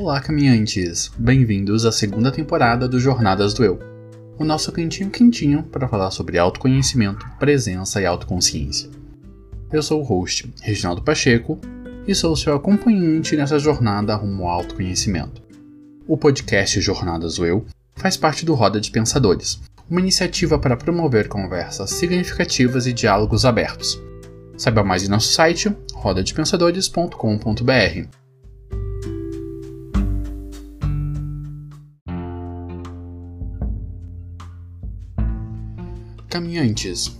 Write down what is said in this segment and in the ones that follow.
Olá, caminhantes! Bem-vindos à segunda temporada do Jornadas do Eu, o nosso cantinho quentinho para falar sobre autoconhecimento, presença e autoconsciência. Eu sou o host, Reginaldo Pacheco, e sou seu acompanhante nessa jornada rumo ao autoconhecimento. O podcast Jornadas do Eu faz parte do Roda de Pensadores, uma iniciativa para promover conversas significativas e diálogos abertos. Saiba mais em nosso site rodadepensadores.com.br. Caminhantes,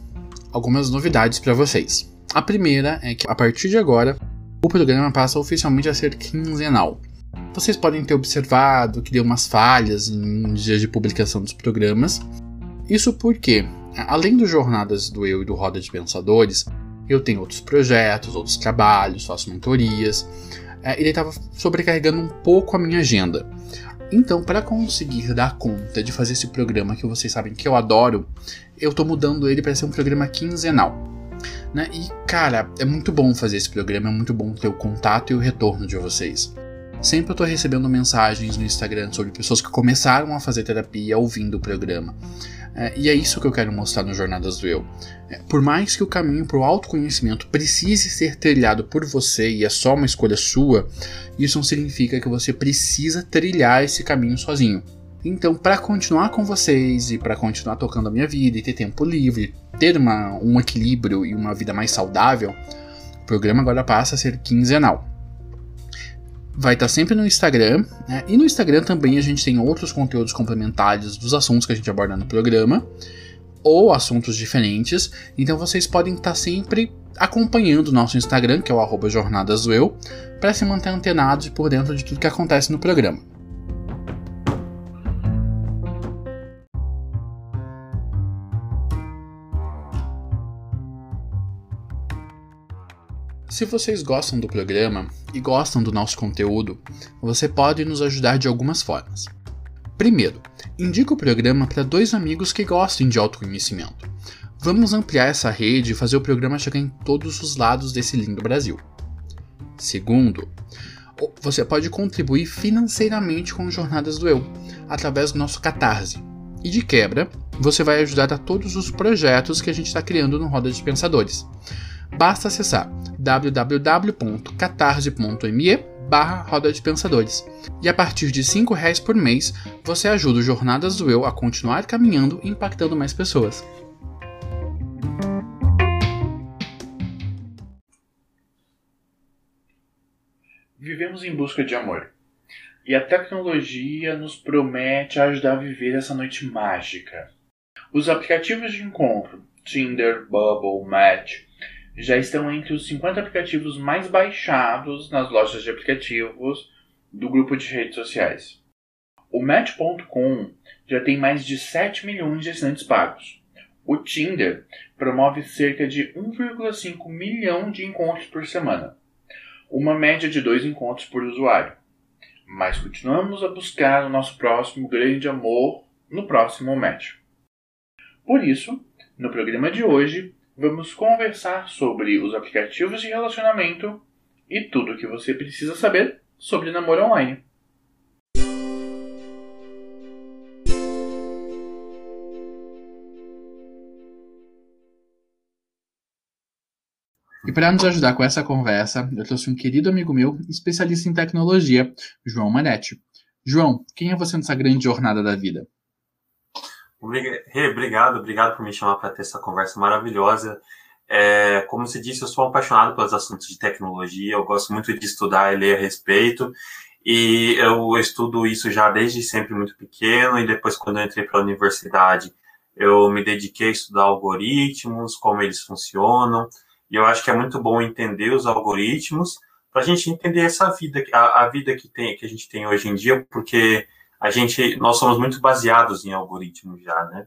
algumas novidades para vocês. A primeira é que a partir de agora o programa passa oficialmente a ser quinzenal. Vocês podem ter observado que deu umas falhas em dias de publicação dos programas. Isso porque, além dos jornadas do Eu e do Roda de Pensadores, eu tenho outros projetos, outros trabalhos, faço mentorias. É, ele estava sobrecarregando um pouco a minha agenda. Então, para conseguir dar conta de fazer esse programa que vocês sabem que eu adoro, eu tô mudando ele para ser um programa quinzenal. Né? E, cara, é muito bom fazer esse programa, é muito bom ter o contato e o retorno de vocês. Sempre eu tô recebendo mensagens no Instagram sobre pessoas que começaram a fazer terapia ouvindo o programa. É, e é isso que eu quero mostrar no Jornadas do Eu. É, por mais que o caminho para o autoconhecimento precise ser trilhado por você e é só uma escolha sua, isso não significa que você precisa trilhar esse caminho sozinho. Então, para continuar com vocês e para continuar tocando a minha vida e ter tempo livre, ter uma, um equilíbrio e uma vida mais saudável, o programa agora passa a ser quinzenal vai estar sempre no Instagram, né? E no Instagram também a gente tem outros conteúdos complementares dos assuntos que a gente aborda no programa, ou assuntos diferentes. Então vocês podem estar sempre acompanhando o nosso Instagram, que é o arroba para se manter antenados e por dentro de tudo que acontece no programa. Se vocês gostam do programa e gostam do nosso conteúdo, você pode nos ajudar de algumas formas. Primeiro, indique o programa para dois amigos que gostem de autoconhecimento. Vamos ampliar essa rede e fazer o programa chegar em todos os lados desse lindo Brasil. Segundo, você pode contribuir financeiramente com Jornadas do Eu, através do nosso Catarse. E de quebra, você vai ajudar a todos os projetos que a gente está criando no Roda de Pensadores. Basta acessar www.catarse.me barra Roda de Pensadores. E a partir de R$ reais por mês, você ajuda o Jornadas do Eu a continuar caminhando e impactando mais pessoas. Vivemos em busca de amor. E a tecnologia nos promete ajudar a viver essa noite mágica. Os aplicativos de encontro, Tinder, Bubble, Match, já estão entre os 50 aplicativos mais baixados nas lojas de aplicativos do grupo de redes sociais. O Match.com já tem mais de 7 milhões de assinantes pagos. O Tinder promove cerca de 1,5 milhão de encontros por semana, uma média de dois encontros por usuário. Mas continuamos a buscar o nosso próximo grande amor no próximo match. Por isso, no programa de hoje, vamos conversar sobre os aplicativos de relacionamento e tudo o que você precisa saber sobre namoro online. E para nos ajudar com essa conversa, eu trouxe um querido amigo meu, especialista em tecnologia, João Manetti. João, quem é você nessa grande jornada da vida? Obrigado, obrigado por me chamar para ter essa conversa maravilhosa. É, como você disse, eu sou apaixonado pelos assuntos de tecnologia, eu gosto muito de estudar e ler a respeito, e eu estudo isso já desde sempre muito pequeno, e depois, quando eu entrei para a universidade, eu me dediquei a estudar algoritmos, como eles funcionam, e eu acho que é muito bom entender os algoritmos para a gente entender essa vida, a, a vida que, tem, que a gente tem hoje em dia, porque a gente, nós somos muito baseados em algoritmos já, né?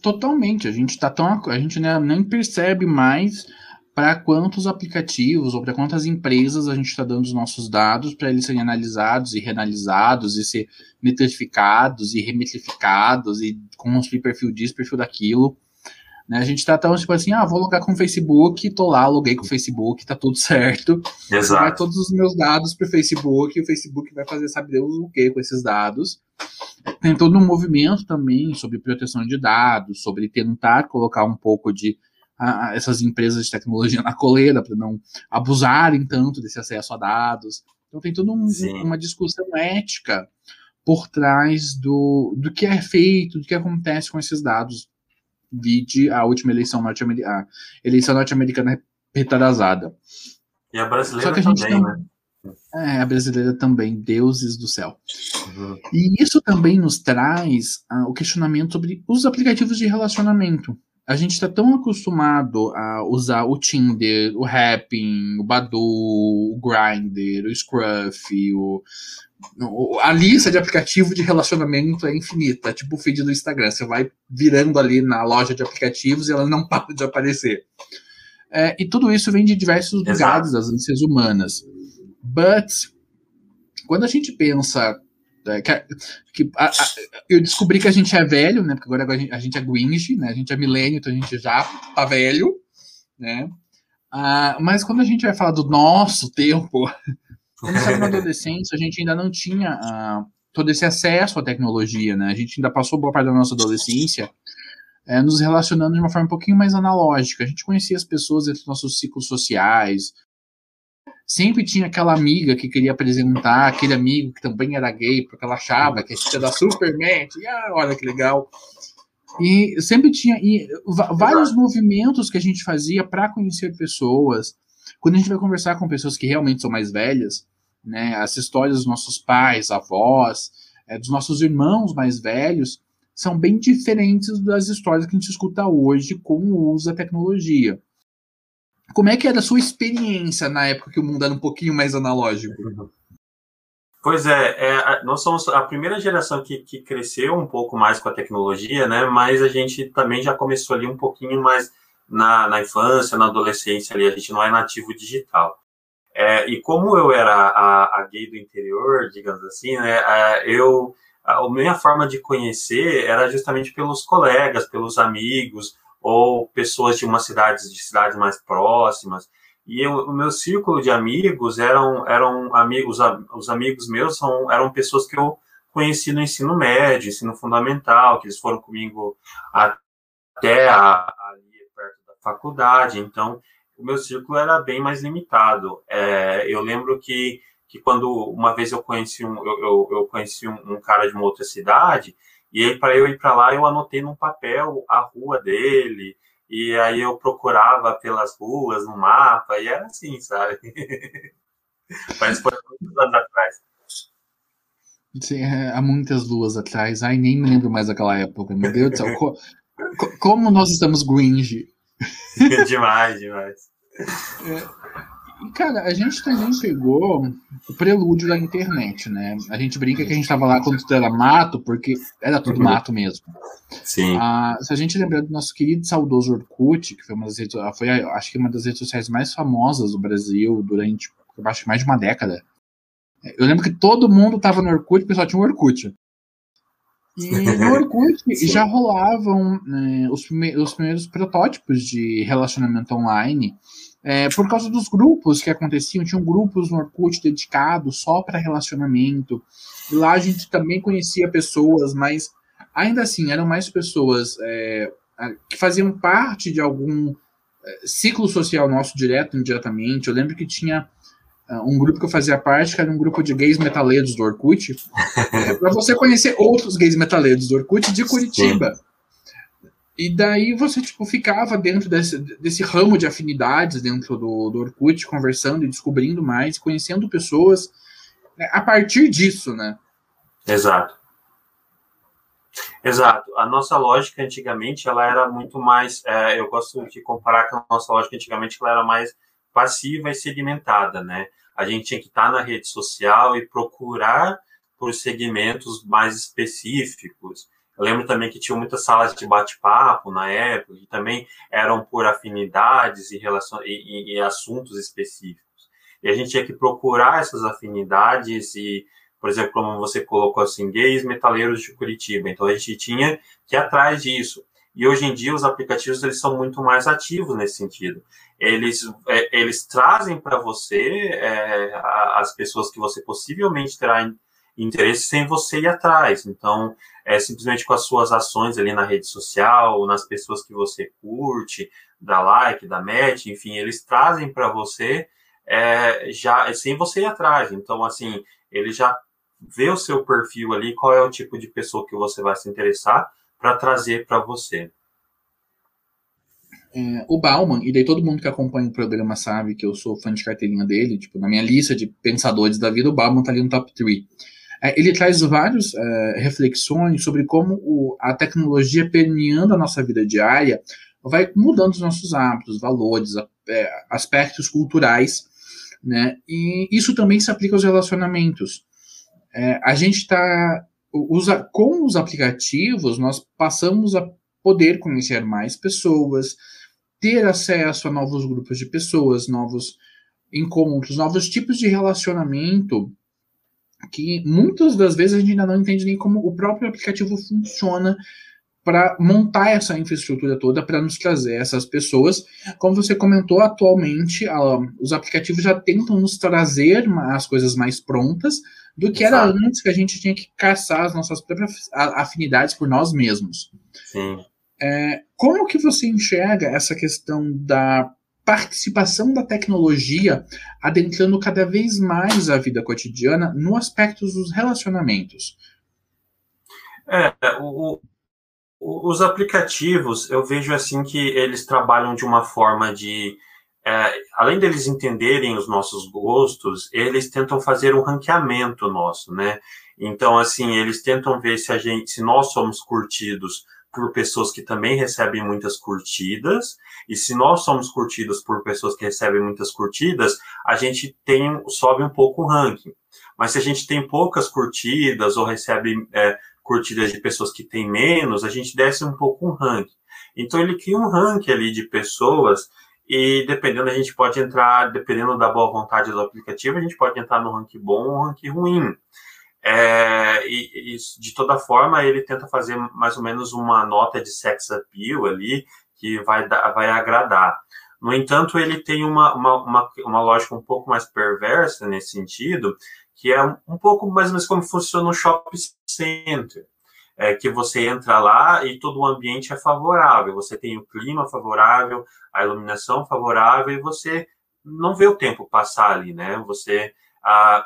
Totalmente, a gente tá tão, a gente né, nem percebe mais para quantos aplicativos ou para quantas empresas a gente está dando os nossos dados para eles serem analisados e reanalisados e ser metrificados e remetrificados e construir perfil disso, perfil daquilo. Né? A gente tá tão tipo assim, ah, vou logar com o Facebook, tô lá, loguei com o Facebook, tá tudo certo. Exato. Vai todos os meus dados pro Facebook, e o Facebook vai fazer sabe Deus o que com esses dados. Tem todo um movimento também sobre proteção de dados, sobre tentar colocar um pouco de a, essas empresas de tecnologia na coleira para não abusarem tanto desse acesso a dados. Então tem toda um, uma discussão ética por trás do, do que é feito, do que acontece com esses dados vide a última eleição norte-americana, eleição norte-americana retrasada. E a brasileira a também, não, né? É, a brasileira também, deuses do céu. Uhum. E isso também nos traz uh, o questionamento sobre os aplicativos de relacionamento. A gente está tão acostumado a usar o Tinder, o Happn, o Badu, o Grindr, o Scruff, o, a lista de aplicativo de relacionamento é infinita, tipo o feed do Instagram. Você vai virando ali na loja de aplicativos e ela não para de aparecer. É, e tudo isso vem de diversos Exato. lugares das ânsias humanas. But, quando a gente pensa. É, que, a, a, eu descobri que a gente é velho, né? Porque agora a gente, a gente é Gwinge, né? A gente é milênio, então a gente já tá velho, né? Ah, mas quando a gente vai falar do nosso tempo, quando estava na adolescência, a gente ainda não tinha uh, todo esse acesso à tecnologia, né? A gente ainda passou boa parte da nossa adolescência é, nos relacionando de uma forma um pouquinho mais analógica. A gente conhecia as pessoas entre nossos ciclos sociais. Sempre tinha aquela amiga que queria apresentar aquele amigo que também era gay, porque ela achava que a gente ia dar super match. E, ah, olha que legal. E sempre tinha e, vários movimentos que a gente fazia para conhecer pessoas. Quando a gente vai conversar com pessoas que realmente são mais velhas, né? As histórias dos nossos pais, avós, é, dos nossos irmãos mais velhos, são bem diferentes das histórias que a gente escuta hoje com o uso da tecnologia. Como é que era a sua experiência na época que o mundo era um pouquinho mais analógico? Pois é, é nós somos a primeira geração que, que, cresceu um pouco mais com a tecnologia, né? Mas a gente também já começou ali um pouquinho mais na, na infância, na adolescência ali, a gente não é nativo digital. É, e como eu era a, a, gay do interior, digamos assim, né, eu a minha forma de conhecer era justamente pelos colegas, pelos amigos ou pessoas de uma cidade, de cidades mais próximas. E eu, o meu círculo de amigos eram eram amigos, os amigos meus são eram pessoas que eu conheci no ensino médio, ensino fundamental, que eles foram comigo até a, ali perto da faculdade. Então o meu círculo era bem mais limitado. É, eu lembro que, que quando uma vez eu conheci um, eu, eu, eu conheci um, um, cara de uma outra cidade, e aí para eu ir para lá eu anotei num papel a rua dele, e aí eu procurava pelas ruas no mapa, e era assim, sabe? Mas foi muitos anos atrás. Sim, é, há muitas luas atrás. Ai, nem me lembro mais daquela época. Meu Deus do céu. como nós estamos gringe demais, demais. É. Cara, a gente também pegou o prelúdio da internet, né? A gente brinca que a gente estava lá quando tudo era mato, porque era tudo uhum. mato mesmo. Sim. Ah, se a gente lembrar do nosso querido saudoso Orkut, que foi uma das redes, foi, acho que uma das redes sociais mais famosas do Brasil durante, acho que mais de uma década. Eu lembro que todo mundo tava no Orkut, o pessoal tinha um Orkut. E no Orkut já rolavam né, os, os, primeiros protótipos de relacionamento online. É, por causa dos grupos que aconteciam, tinham grupos no Orkut dedicados só para relacionamento. E lá a gente também conhecia pessoas, mas ainda assim eram mais pessoas é, que faziam parte de algum é, ciclo social nosso, direto indiretamente. Eu lembro que tinha ah, um grupo que eu fazia parte, que era um grupo de gays metaleiros do Orkut, é, para você conhecer outros gays metaleiros do Orkut de Curitiba. Sim. E daí você tipo, ficava dentro desse, desse ramo de afinidades dentro do, do Orkut, conversando e descobrindo mais, conhecendo pessoas né, a partir disso, né? Exato. Exato. A nossa lógica antigamente ela era muito mais. É, eu gosto de comparar com a nossa lógica antigamente, ela era mais passiva e segmentada, né? A gente tinha que estar na rede social e procurar por segmentos mais específicos. Eu lembro também que tinha muitas salas de bate-papo na época, que também eram por afinidades e, e, e, e assuntos específicos. E a gente tinha que procurar essas afinidades e, por exemplo, como você colocou assim, gays metaleiros de Curitiba. Então a gente tinha que ir atrás disso. E hoje em dia os aplicativos eles são muito mais ativos nesse sentido. Eles, é, eles trazem para você é, as pessoas que você possivelmente terá interesse sem você ir atrás. Então, é simplesmente com as suas ações ali na rede social, nas pessoas que você curte, dá like, dá match, enfim, eles trazem para você é, já sem você ir atrás. Então, assim, ele já vê o seu perfil ali, qual é o tipo de pessoa que você vai se interessar para trazer para você. É, o Bauman, e daí todo mundo que acompanha o programa sabe que eu sou fã de carteirinha dele, tipo, na minha lista de pensadores da vida, o Bauman tá ali no top 3. É, ele traz várias é, reflexões sobre como o, a tecnologia permeando a nossa vida diária vai mudando os nossos hábitos, valores, é, aspectos culturais, né? E isso também se aplica aos relacionamentos. É, a gente está com os aplicativos nós passamos a poder conhecer mais pessoas, ter acesso a novos grupos de pessoas, novos encontros, novos tipos de relacionamento que muitas das vezes a gente ainda não entende nem como o próprio aplicativo funciona para montar essa infraestrutura toda para nos trazer essas pessoas. Como você comentou, atualmente os aplicativos já tentam nos trazer as coisas mais prontas do que era antes que a gente tinha que caçar as nossas próprias afinidades por nós mesmos. Sim. É, como que você enxerga essa questão da participação da tecnologia adentrando cada vez mais a vida cotidiana no aspecto dos relacionamentos? É, o, o, os aplicativos, eu vejo assim que eles trabalham de uma forma de é, além deles entenderem os nossos gostos, eles tentam fazer um ranqueamento nosso, né? Então, assim, eles tentam ver se a gente, se nós somos curtidos por pessoas que também recebem muitas curtidas, e se nós somos curtidos por pessoas que recebem muitas curtidas, a gente tem sobe um pouco o ranking. Mas se a gente tem poucas curtidas ou recebe é, curtidas de pessoas que têm menos, a gente desce um pouco o ranking. Então ele cria um ranking ali de pessoas e dependendo, a gente pode entrar, dependendo da boa vontade do aplicativo, a gente pode entrar no ranking bom ou ranking ruim. É, e, e, de toda forma, ele tenta fazer mais ou menos uma nota de sex appeal ali, que vai, vai agradar. No entanto, ele tem uma, uma, uma, uma lógica um pouco mais perversa nesse sentido, que é um, um pouco mais ou menos como funciona o shopping center é, que você entra lá e todo o ambiente é favorável. Você tem o clima favorável, a iluminação favorável e você não vê o tempo passar ali, né? Você ah,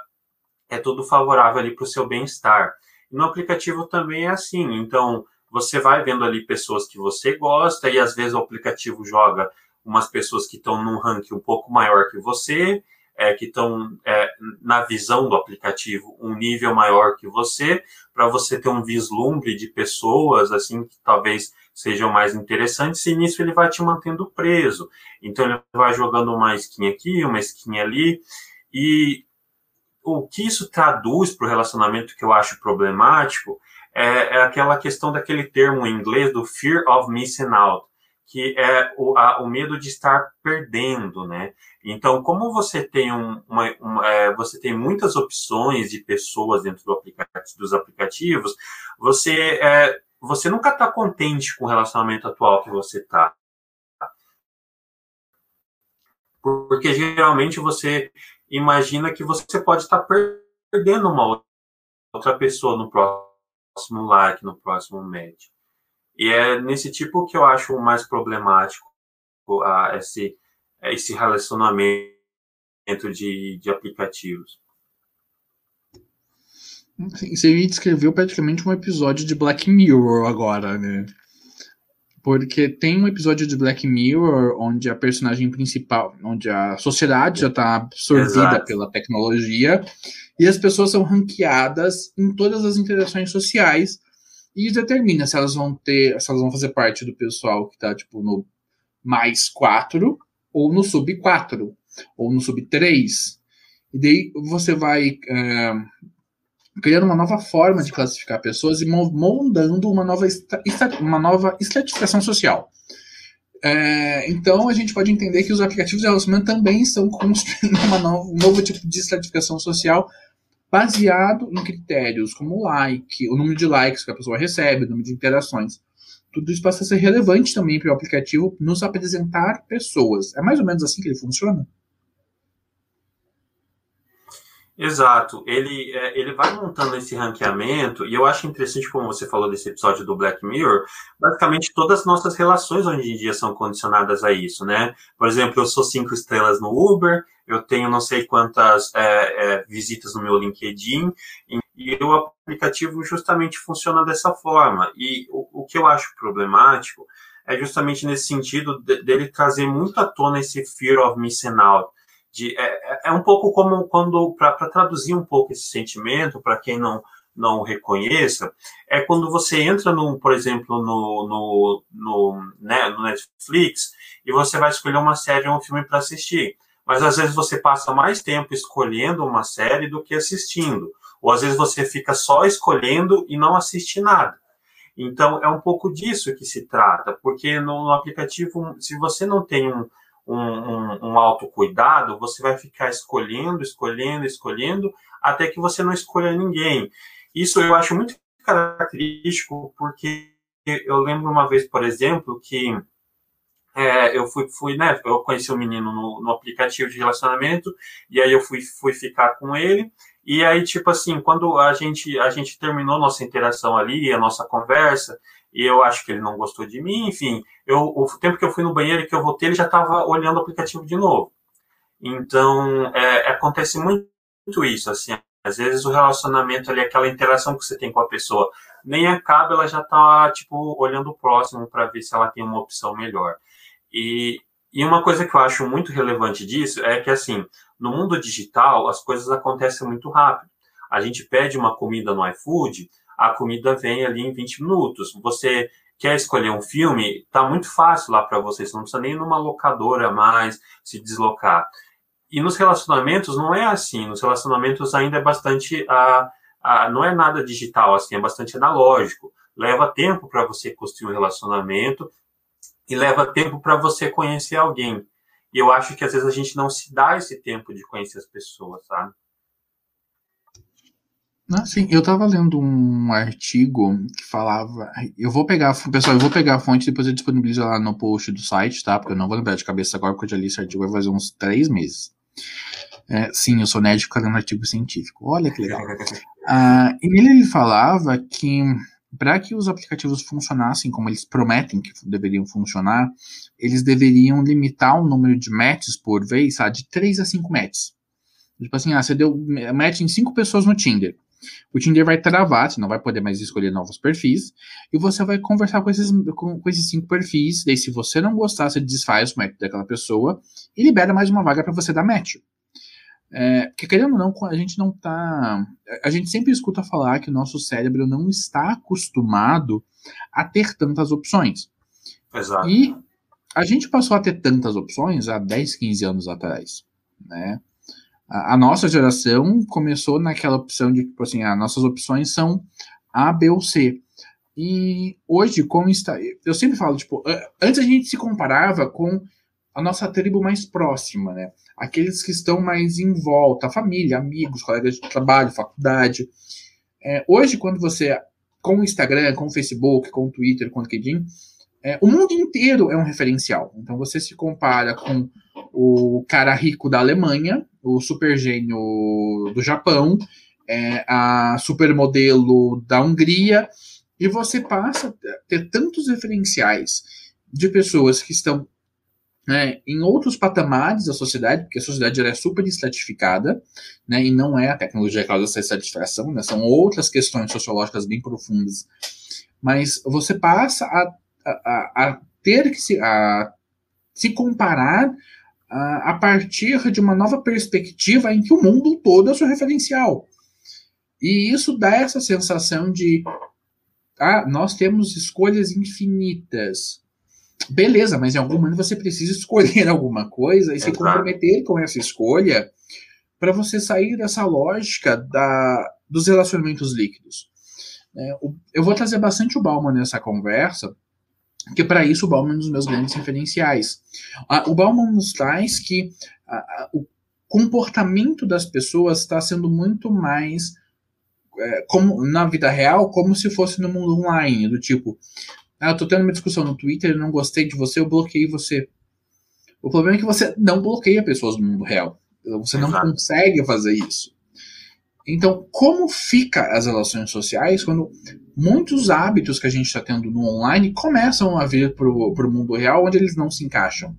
é tudo favorável ali para o seu bem-estar. No aplicativo também é assim. Então você vai vendo ali pessoas que você gosta e às vezes o aplicativo joga umas pessoas que estão num ranking um pouco maior que você é, que estão é, na visão do aplicativo um nível maior que você, para você ter um vislumbre de pessoas assim que talvez sejam mais interessantes, e nisso ele vai te mantendo preso. Então ele vai jogando uma skin aqui, uma skin ali, e o que isso traduz para o relacionamento que eu acho problemático é, é, aquela questão daquele termo em inglês do fear of missing out, que é o, a, o medo de estar perdendo, né? Então, como você tem um, uma, uma é, você tem muitas opções de pessoas dentro do aplicativo, dos aplicativos, você é, você nunca está contente com o relacionamento atual que você está. Porque geralmente você imagina que você pode estar perdendo uma outra pessoa no próximo like, no próximo match. E é nesse tipo que eu acho mais problemático a, esse, esse relacionamento de, de aplicativos. Você descreveu praticamente um episódio de Black Mirror agora, né? Porque tem um episódio de Black Mirror onde a personagem principal, onde a sociedade já está absorvida Exato. pela tecnologia e as pessoas são ranqueadas em todas as interações sociais e determina se elas vão ter, se elas vão fazer parte do pessoal que está tipo no mais 4 ou no sub 4 ou no sub 3. E daí você vai é, criando uma nova forma de classificar pessoas e moldando uma nova, uma nova estratificação social. É, então a gente pode entender que os aplicativos de relacionamento também estão construindo uma no, um novo tipo de estratificação social baseado em critérios como like, o número de likes que a pessoa recebe, o número de interações. tudo isso passa a ser relevante também para o aplicativo nos apresentar pessoas. É mais ou menos assim que ele funciona? Exato. Ele, é, ele vai montando esse ranqueamento, e eu acho interessante, como você falou desse episódio do Black Mirror, basicamente todas as nossas relações hoje em dia são condicionadas a isso, né? Por exemplo, eu sou cinco estrelas no Uber, eu tenho não sei quantas é, é, visitas no meu LinkedIn, e o aplicativo justamente funciona dessa forma. E o, o que eu acho problemático é justamente nesse sentido de, dele trazer muito à tona esse fear of missing out de, é, é, é um pouco como quando, para traduzir um pouco esse sentimento, para quem não, não reconheça, é quando você entra, no, por exemplo, no, no, no, né, no Netflix e você vai escolher uma série ou um filme para assistir. Mas às vezes você passa mais tempo escolhendo uma série do que assistindo. Ou às vezes você fica só escolhendo e não assiste nada. Então é um pouco disso que se trata, porque no, no aplicativo, se você não tem um, um, um, um autocuidado, você vai ficar escolhendo, escolhendo, escolhendo, até que você não escolha ninguém. Isso eu acho muito característico, porque eu lembro uma vez, por exemplo, que é, eu fui, fui, né, eu conheci um menino no, no, aplicativo de relacionamento, e aí eu fui, fui ficar com ele, e aí, tipo assim, quando a gente, a gente terminou nossa interação ali, a nossa conversa, e eu acho que ele não gostou de mim, enfim, eu, o tempo que eu fui no banheiro e que eu voltei, ele já estava olhando o aplicativo de novo. Então, é, acontece muito isso, assim, às vezes o relacionamento ali, aquela interação que você tem com a pessoa, nem acaba, ela já está tipo, olhando o próximo para ver se ela tem uma opção melhor. E, e uma coisa que eu acho muito relevante disso é que, assim, no mundo digital, as coisas acontecem muito rápido. A gente pede uma comida no iFood, a comida vem ali em 20 minutos. Você quer escolher um filme, tá muito fácil lá para você, você não precisa nem numa locadora mais se deslocar. E nos relacionamentos não é assim, nos relacionamentos ainda é bastante, a, a, não é nada digital assim, é bastante analógico. Leva tempo para você construir um relacionamento e leva tempo para você conhecer alguém. E eu acho que às vezes a gente não se dá esse tempo de conhecer as pessoas, sabe? Ah, sim, eu tava lendo um artigo que falava. Eu vou pegar, pessoal, eu vou pegar a fonte depois eu disponibilizo lá no post do site, tá? Porque eu não vou lembrar de cabeça agora, porque eu já li esse artigo vai fazer uns três meses. É, sim, eu sou nerd ficar lendo artigo científico. Olha que legal. ah, e nele ele falava que para que os aplicativos funcionassem como eles prometem que deveriam funcionar, eles deveriam limitar o número de matches por vez, sabe, de 3 a 5 matches. Tipo assim, ah, você deu match em 5 pessoas no Tinder. O Tinder vai travar, você não vai poder mais escolher novos perfis, e você vai conversar com esses, com, com esses cinco perfis. Daí, se você não gostar, você desfaz o match daquela pessoa e libera mais uma vaga para você dar match. É, porque querendo ou não, a gente não tá. A gente sempre escuta falar que o nosso cérebro não está acostumado a ter tantas opções. Exato. E a gente passou a ter tantas opções há 10, 15 anos atrás. Né? A, nossa geração começou naquela opção de, tipo assim, as nossas opções são A, B ou C. E hoje, como está. Eu sempre falo, tipo, antes a gente se comparava com a nossa tribo mais próxima, né? Aqueles que estão mais em volta, a família, amigos, colegas de trabalho, faculdade. É, hoje, quando você, com o Instagram, com o Facebook, com o Twitter, com o LinkedIn, é, o mundo inteiro é um referencial. Então você se compara com o cara rico da Alemanha, o super gênio do Japão, é, a supermodelo da Hungria, e você passa a ter tantos referenciais de pessoas que estão né, em outros patamares da sociedade, porque a sociedade é super estratificada, né, e não é a tecnologia que causa essa estratificação, né, são outras questões sociológicas bem profundas. Mas você passa a, a, a ter que se, a, se comparar a, partir de uma nova perspectiva em que o mundo todo é seu referencial. E isso dá essa sensação de ah, nós temos escolhas infinitas. Beleza, mas em algum momento você precisa escolher alguma coisa e se comprometer com essa escolha para você sair dessa lógica da, dos relacionamentos líquidos. É, eu vou trazer bastante o Bauman nessa conversa, porque para isso o Bauman é um dos meus grandes referenciais. o Bauman nos traz que o comportamento das pessoas está sendo muito mais é, como na vida real, como se fosse no mundo online, do tipo, Ah, eu tô tendo uma discussão no Twitter, não gostei de você, eu bloqueei você. O problema é que você não bloqueia pessoas no mundo real. Você Exato. não consegue fazer isso. Então, como fica as relações sociais quando muitos hábitos que a gente está tendo no online começam a vir para o mundo real, onde eles não se encaixam?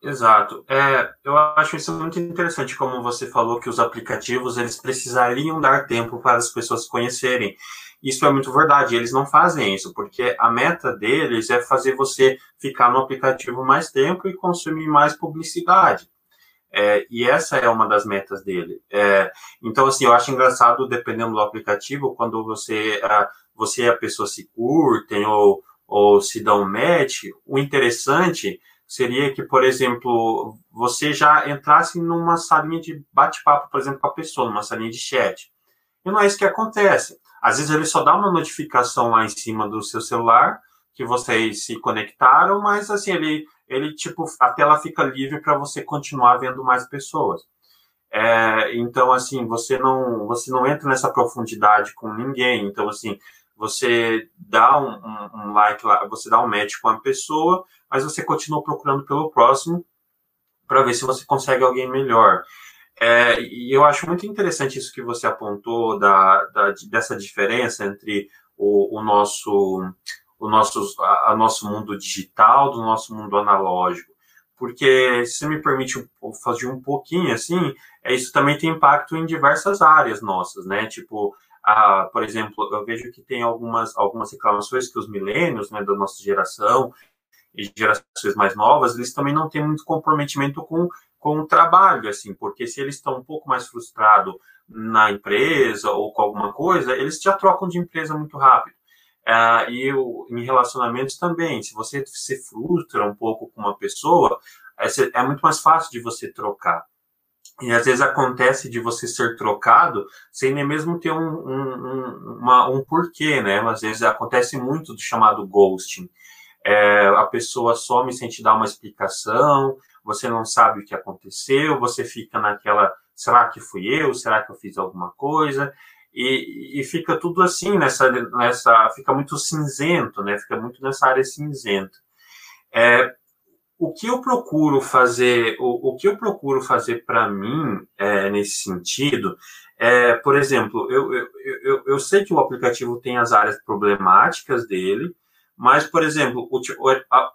Exato. É, eu acho isso muito interessante, como você falou que os aplicativos eles precisariam dar tempo para as pessoas conhecerem. Isso é muito verdade. Eles não fazem isso porque a meta deles é fazer você ficar no aplicativo mais tempo e consumir mais publicidade. É, e essa é uma das metas dele. É, então, assim, eu acho engraçado, dependendo do aplicativo, quando você, a, você e a pessoa se curtem ou, ou se dão match, o interessante seria que, por exemplo, você já entrasse numa salinha de bate-papo, por exemplo, com a pessoa, numa salinha de chat. E não é isso que acontece. Às vezes ele só dá uma notificação lá em cima do seu celular que vocês se conectaram, mas assim, ele ele tipo a tela fica livre para você continuar vendo mais pessoas. É, então assim você não você não entra nessa profundidade com ninguém. Então assim você dá um, um, um like lá, você dá um match com a pessoa, mas você continua procurando pelo próximo para ver se você consegue alguém melhor. É, e eu acho muito interessante isso que você apontou da, da dessa diferença entre o, o nosso o nosso, a, a nosso mundo digital, do nosso mundo analógico. Porque, se me permite fazer um pouquinho assim, é, isso também tem impacto em diversas áreas nossas, né? Tipo, a, por exemplo, eu vejo que tem algumas, algumas reclamações que os milênios, né, da nossa geração, e gerações mais novas, eles também não têm muito comprometimento com, com o trabalho, assim, porque se eles estão um pouco mais frustrados na empresa ou com alguma coisa, eles já trocam de empresa muito rápido. Uh, e o, em relacionamentos também, se você se frustra um pouco com uma pessoa, é, é, muito mais fácil de você trocar. E às vezes acontece de você ser trocado sem nem mesmo ter um, um, um, uma, um porquê, né? Às vezes acontece muito do chamado ghosting. É, a pessoa some sem te dar uma explicação, você não sabe o que aconteceu, você fica naquela, será que fui eu? Será que eu fiz alguma coisa? E, e, fica tudo assim nessa, nessa, fica muito cinzento, né? Fica muito nessa área cinzenta. É, o que eu procuro fazer, o, o que eu procuro fazer para mim é, nesse sentido, é, por exemplo, eu, eu, eu, eu sei que o aplicativo tem as áreas problemáticas dele, mas, por exemplo,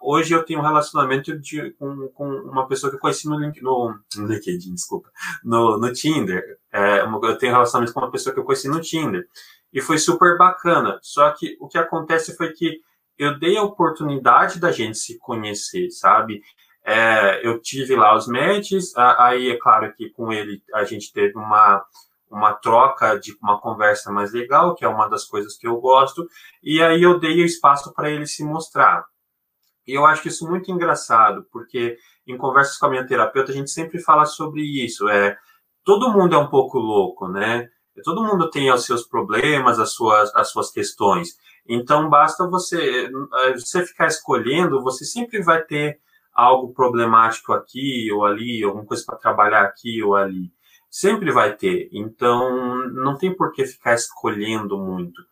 hoje eu tenho um relacionamento de, com, com uma pessoa que eu conheci no, link, no, no LinkedIn, desculpa, no, no Tinder. É, eu tenho um relacionamento com uma pessoa que eu conheci no Tinder. E foi super bacana. Só que o que acontece foi que eu dei a oportunidade da gente se conhecer, sabe? É, eu tive lá os matches, aí é claro que com ele a gente teve uma uma troca de uma conversa mais legal, que é uma das coisas que eu gosto, e aí eu dei espaço para ele se mostrar. E eu acho isso muito engraçado, porque em conversas com a minha terapeuta a gente sempre fala sobre isso. É, todo mundo é um pouco louco, né? Todo mundo tem os seus problemas, as suas, as suas questões. Então basta você, você ficar escolhendo, você sempre vai ter algo problemático aqui ou ali, alguma coisa para trabalhar aqui ou ali. Sempre vai ter. Então, não tem por que ficar escolhendo muito.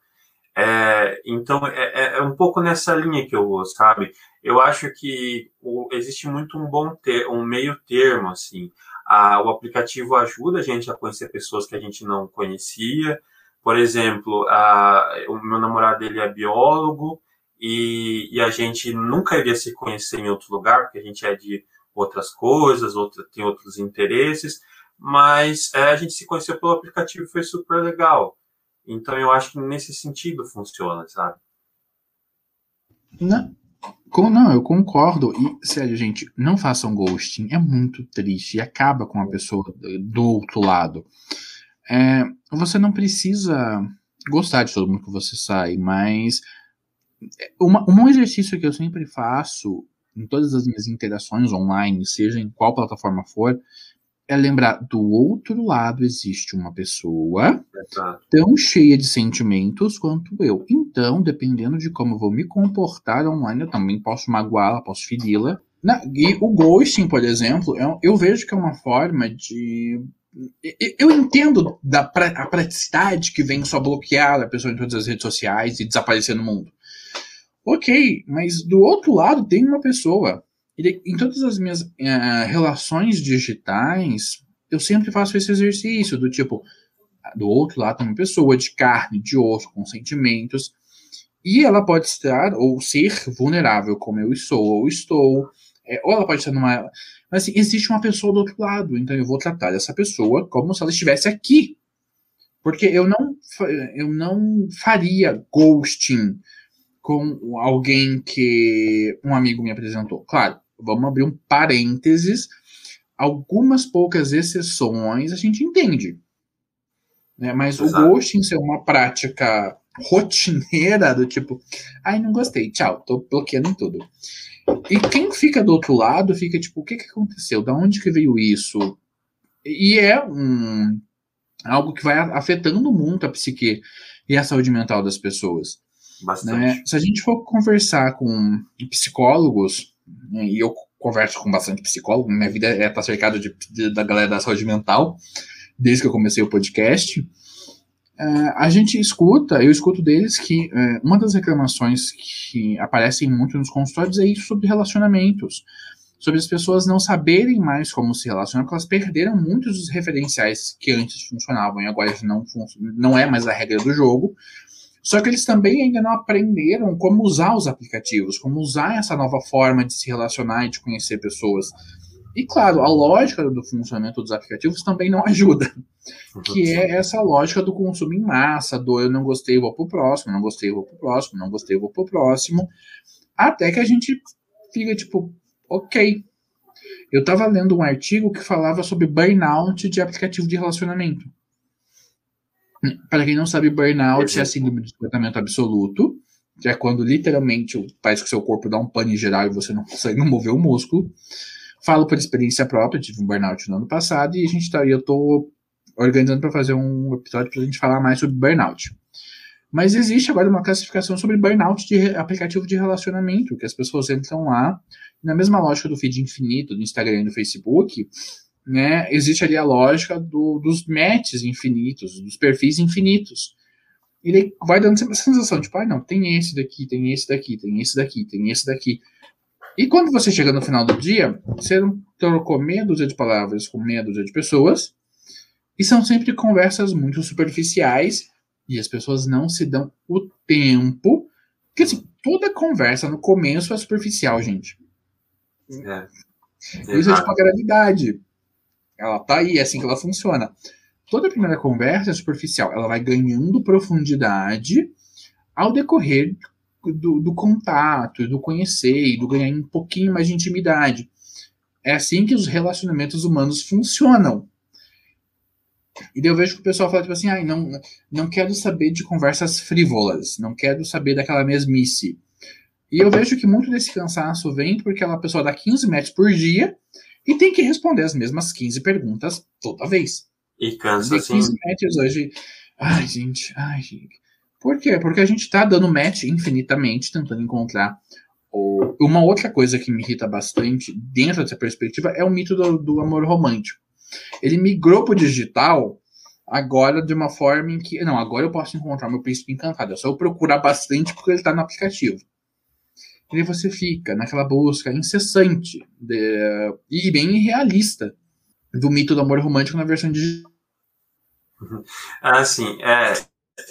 É, então, é, é, é, um pouco nessa linha que eu vou, sabe? Eu acho que o, existe muito um bom ter, um meio termo, assim. A, o aplicativo ajuda a gente a conhecer pessoas que a gente não conhecia. Por exemplo, a, o meu namorado ele é biólogo e, e, a gente nunca iria se conhecer em outro lugar, porque a gente é de outras coisas, outra, tem outros interesses mas é, a gente se conheceu pelo aplicativo e foi super legal. Então eu acho que nesse sentido funciona, sabe? Não, não, eu concordo. E, sério, gente, não façam ghosting. É muito triste e acaba com a pessoa do outro lado. É, você não precisa gostar de todo mundo que você sai, mas uma, um exercício que eu sempre faço em todas as minhas interações online, seja em qual plataforma for, é lembrar do outro lado existe uma pessoa Exato. tão cheia de sentimentos quanto eu. Então, dependendo de como eu vou me comportar online, eu também posso magoá-la, posso feri-la. E o ghosting, por exemplo, eu, eu vejo que é uma forma de eu entendo da a praticidade que vem só bloquear a pessoa em todas as redes sociais e desaparecer no mundo. Ok, mas do outro lado tem uma pessoa. Ele, em todas as minhas uh, relações digitais, eu sempre faço esse exercício do tipo, do outro lado uma pessoa de carne, de osso, com sentimentos, e ela pode estar ou ser vulnerável, como eu sou ou estou, é, ou ela pode estar numa. Mas assim, existe uma pessoa do outro lado, então eu vou tratar essa pessoa como se ela estivesse aqui. Porque eu não, eu não faria ghosting com alguém que um amigo me apresentou. Claro, vamos abrir um parênteses. Algumas poucas exceções a gente entende. Né? Mas Exato. o ghosting ser uma prática rotineira do tipo, ai, não gostei, tchau, tô bloqueando tudo. E quem fica do outro lado fica tipo, o que, que aconteceu? Da onde que veio isso? E é um algo que vai afetando muito a psique e a saúde mental das pessoas. Bastante. Né? Se a gente for conversar com psicólogos, né, e eu converso com bastante psicólogo, minha vida é tá cercada de, de, da galera da saúde mental, desde que eu comecei o podcast, uh, a gente escuta, eu escuto deles que uh, uma das reclamações que aparecem muito nos consultórios é isso sobre relacionamentos sobre as pessoas não saberem mais como se relacionar, porque elas perderam muitos dos referenciais que antes funcionavam e agora não, não é mais a regra do jogo. Só que eles também ainda não aprenderam como usar os aplicativos, como usar essa nova forma de se relacionar e de conhecer pessoas. E claro, a lógica do funcionamento dos aplicativos também não ajuda, que é essa lógica do consumo em massa, do eu não gostei, vou pro próximo, não gostei, vou pro próximo, não gostei, vou pro próximo, até que a gente fica tipo, ok. Eu estava lendo um artigo que falava sobre burnout de aplicativo de relacionamento. Para quem não sabe, burnout é a síndrome de esgotamento absoluto, que é quando literalmente parece que o seu corpo dá um pane geral e você não consegue mover o músculo. Falo por experiência própria, tive um burnout no ano passado e a gente tá, eu tô organizando para fazer um episódio para a gente falar mais sobre burnout. Mas existe agora uma classificação sobre burnout de aplicativo de relacionamento, que as pessoas entram lá, na mesma lógica do feed infinito do Instagram e do Facebook, né, existe ali a lógica do, dos matches infinitos, dos perfis infinitos. Ele vai dando sempre a sensação, tipo, ah, não, tem esse daqui, tem esse daqui, tem esse daqui, tem esse daqui. E quando você chega no final do dia, você trocou meia dúzia de palavras com meia dúzia de pessoas, e são sempre conversas muito superficiais, e as pessoas não se dão o tempo. Porque assim, toda conversa no começo é superficial, gente. É. Isso é tipo a gravidade. Ela tá aí, é assim que ela funciona. Toda primeira conversa é superficial. Ela vai ganhando profundidade ao decorrer do, do contato, do conhecer do ganhar um pouquinho mais de intimidade. É assim que os relacionamentos humanos funcionam. E daí eu vejo que o pessoal fala, tipo assim, ah, não, não quero saber de conversas frívolas, não quero saber daquela mesmice. E eu vejo que muito desse cansaço vem porque aquela pessoa dá 15 metros por dia e tem que responder as mesmas 15 perguntas toda vez. E cansa, de 15 assim. metros hoje. Ai, gente, ai, gente. Por quê? Porque a gente tá dando match infinitamente, tentando encontrar. Uma outra coisa que me irrita bastante dentro dessa perspectiva é o mito do, do amor romântico. Ele migrou pro digital agora de uma forma em que. Não, agora eu posso encontrar meu príncipe encantado. É só eu procurar bastante porque ele está no aplicativo. E aí você fica naquela busca incessante de, e bem realista do mito do amor romântico na versão digital. Assim, é,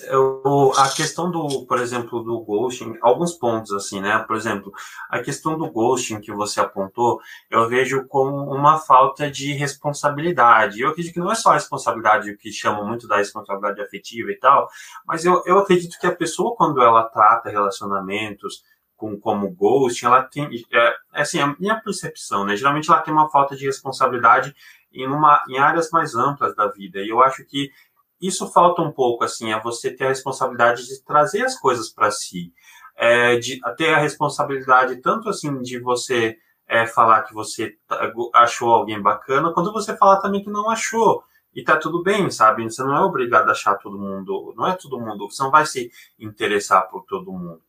eu, a questão do, por exemplo, do ghosting, alguns pontos assim, né? Por exemplo, a questão do ghosting que você apontou, eu vejo como uma falta de responsabilidade. Eu acredito que não é só a responsabilidade que chama muito da responsabilidade afetiva e tal, mas eu, eu acredito que a pessoa, quando ela trata relacionamentos com, como ghosting, ela tem, é, é, assim, a minha percepção, né? Geralmente ela tem uma falta de responsabilidade em, uma, em áreas mais amplas da vida. E eu acho que isso falta um pouco, assim, é você ter a responsabilidade de trazer as coisas para si, é, de ter a responsabilidade tanto assim de você é, falar que você achou alguém bacana, quanto você falar também que não achou. E tá tudo bem, sabe? Você não é obrigado a achar todo mundo, não é todo mundo, você não vai se interessar por todo mundo.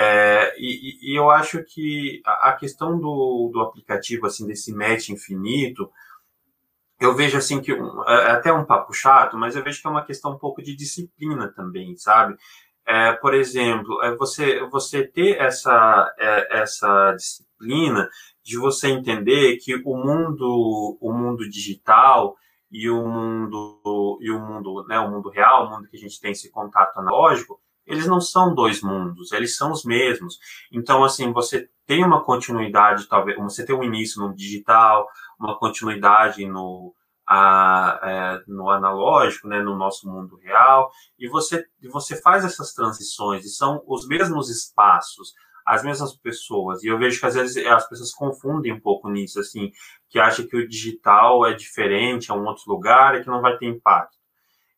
É, e, e, eu acho que a, questão do, do aplicativo, assim, desse match infinito, eu vejo assim que é, é até um papo chato, mas eu vejo que é uma questão um pouco de disciplina também, sabe? É, por exemplo, é você, você ter essa, é, essa disciplina de você entender que o mundo, o mundo digital e o mundo e o mundo, né, o mundo real, o mundo que a gente tem esse contato analógico, eles não são dois mundos, eles são os mesmos. Então, assim, você tem uma continuidade, talvez, você tem um início no digital, uma continuidade no, a, é, no analógico, né, no nosso mundo real, e você, você faz essas transições, e são os mesmos espaços, as mesmas pessoas. E eu vejo que às vezes as pessoas confundem um pouco nisso, assim, que acham que o digital é diferente, é um outro lugar e que não vai ter impacto.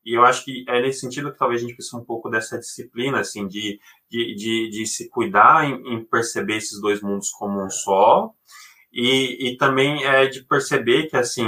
E eu acho que é nesse sentido que talvez a gente precise um pouco dessa disciplina, assim, de, de, de, de se cuidar em, em, perceber esses dois mundos como um só, e, e também é de perceber que, assim,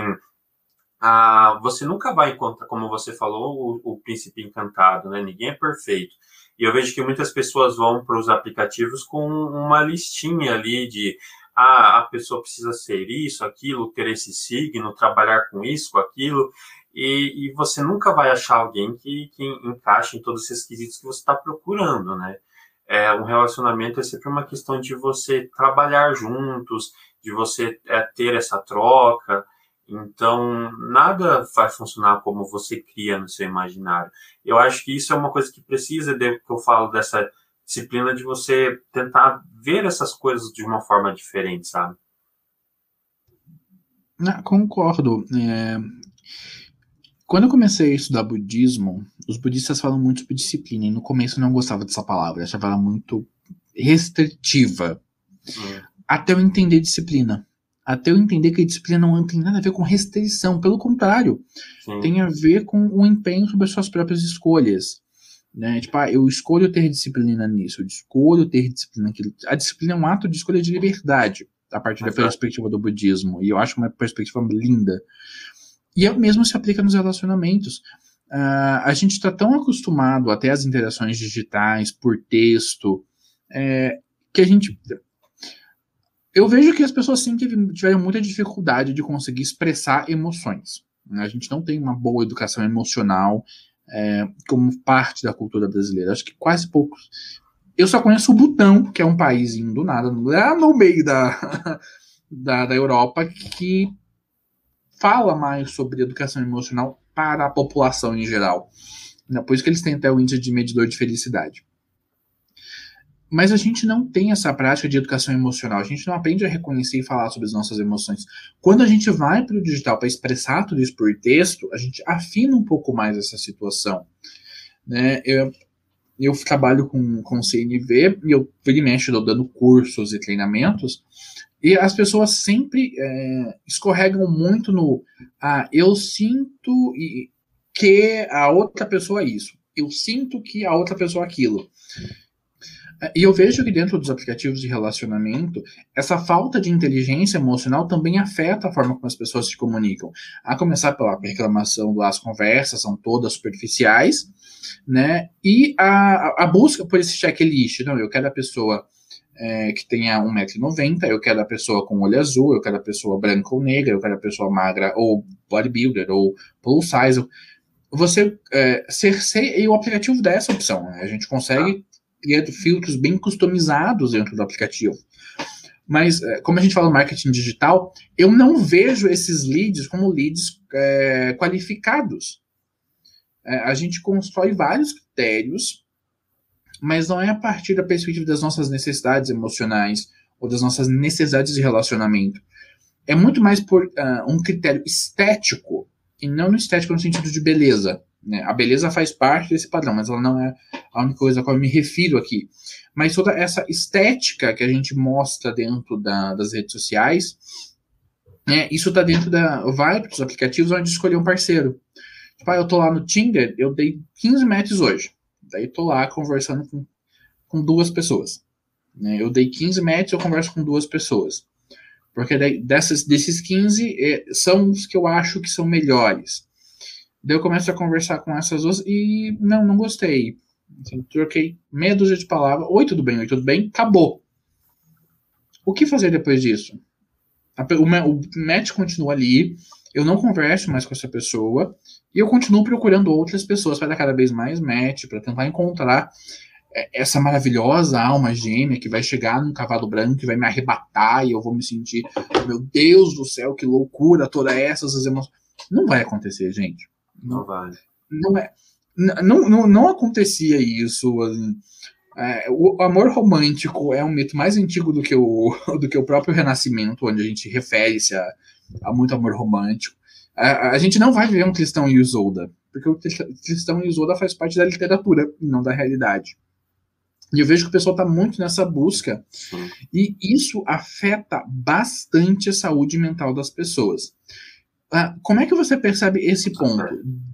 a, você nunca vai encontrar, como você falou, o, o príncipe encantado, né? Ninguém é perfeito. E eu vejo que muitas pessoas vão para os aplicativos com uma listinha ali de ah, a pessoa precisa ser isso, aquilo, ter esse signo, trabalhar com isso, com aquilo, e, e você nunca vai achar alguém que, que encaixe em todos esses quesitos que você está procurando, né? É, um relacionamento é sempre uma questão de você trabalhar juntos, de você é, ter essa troca, então, nada vai funcionar como você cria no seu imaginário. Eu acho que isso é uma coisa que precisa, de, que eu falo dessa disciplina de você tentar ver essas coisas de uma forma diferente, sabe? Não, concordo. É... Quando eu comecei a estudar budismo, os budistas falam muito sobre disciplina, e no começo eu não gostava dessa palavra, achava ela muito restritiva. Hum. Até eu entender disciplina até eu entender que a disciplina não tem nada a ver com restrição, pelo contrário, tem a ver com o empenho sobre as suas próprias escolhas. Né? Tipo, ah, eu escolho ter disciplina nisso, eu escolho ter disciplina naquilo. A disciplina é um ato de escolha de liberdade, a partir Exato. da perspectiva do budismo, e eu acho uma perspectiva linda. E é o mesmo se aplica nos relacionamentos. Uh, a gente está tão acostumado até as interações digitais, por texto, é, que a gente eu vejo que as pessoas sempre tiveram muita dificuldade de conseguir expressar emoções. Né? A gente não tem uma boa educação emocional é, como parte da cultura brasileira. Acho que quase poucos. Eu só conheço o Butão, que é um país do nada, lá no meio da, da, da Europa, que fala mais sobre educação emocional para a população em geral. Por isso que eles têm até o índice de medidor de felicidade. Mas a gente não tem essa prática de educação emocional. A gente não aprende a reconhecer e falar sobre as nossas emoções. Quando a gente vai para o digital para expressar tudo isso por texto, a gente afina um pouco mais essa situação. Né? Eu, eu trabalho com, com CNV e eu mexe dando cursos e treinamentos. E as pessoas sempre é, escorregam muito no ah, eu sinto que a outra pessoa é isso. Eu sinto que a outra pessoa é aquilo. E eu vejo que dentro dos aplicativos de relacionamento, essa falta de inteligência emocional também afeta a forma como as pessoas se comunicam. A começar pela reclamação das conversas, são todas superficiais, né? E a, a busca por esse checklist, não, eu quero a pessoa é, que tenha 1,90m, eu quero a pessoa com olho azul, eu quero a pessoa branca ou negra, eu quero a pessoa magra ou bodybuilder ou plus size. Você é, cerceia o aplicativo dessa opção. Né? A gente consegue criando filtros bem customizados dentro do aplicativo. Mas, é, como a gente fala marketing digital, eu não vejo esses leads como leads é, qualificados. É, a gente constrói vários critérios, mas não é a partir da perspectiva das nossas necessidades emocionais ou das nossas necessidades de relacionamento. É muito mais por uh, um critério estético, e não no estético no sentido de beleza. Né? A beleza faz parte desse padrão, mas ela não é a única coisa a qual eu me refiro aqui. Mas toda essa estética que a gente mostra dentro da, das redes sociais, né, isso está dentro da. Vai para os aplicativos onde escolher um parceiro. Tipo, ah, eu tô lá no Tinder, eu dei 15 matches hoje. Daí tô lá conversando com, com duas pessoas. Né? Eu dei 15 matches, eu converso com duas pessoas. Porque daí, dessas, desses 15 é, são os que eu acho que são melhores. Daí eu começo a conversar com essas duas e não, não gostei. Assim, troquei meia dúzia de palavras. Oi, tudo bem? Oi, tudo bem? Acabou. O que fazer depois disso? O, o match continua ali, eu não converso mais com essa pessoa e eu continuo procurando outras pessoas para dar cada vez mais match, para tentar encontrar é, essa maravilhosa alma gêmea que vai chegar num cavalo branco e vai me arrebatar e eu vou me sentir, meu Deus do céu, que loucura toda essas emoções. Não vai acontecer, gente. Não vai. Não é. Não, não, não acontecia isso. Assim, é, o amor romântico é um mito mais antigo do que o, do que o próprio Renascimento, onde a gente refere-se a, a muito amor romântico. A, a, gente não vai ver um cristão em Isolda, porque o cristão em Isolda faz parte da literatura e não da realidade. E eu vejo que o pessoal está muito nessa busca. E isso afeta bastante a saúde mental das pessoas. Ah, como é que você percebe esse ponto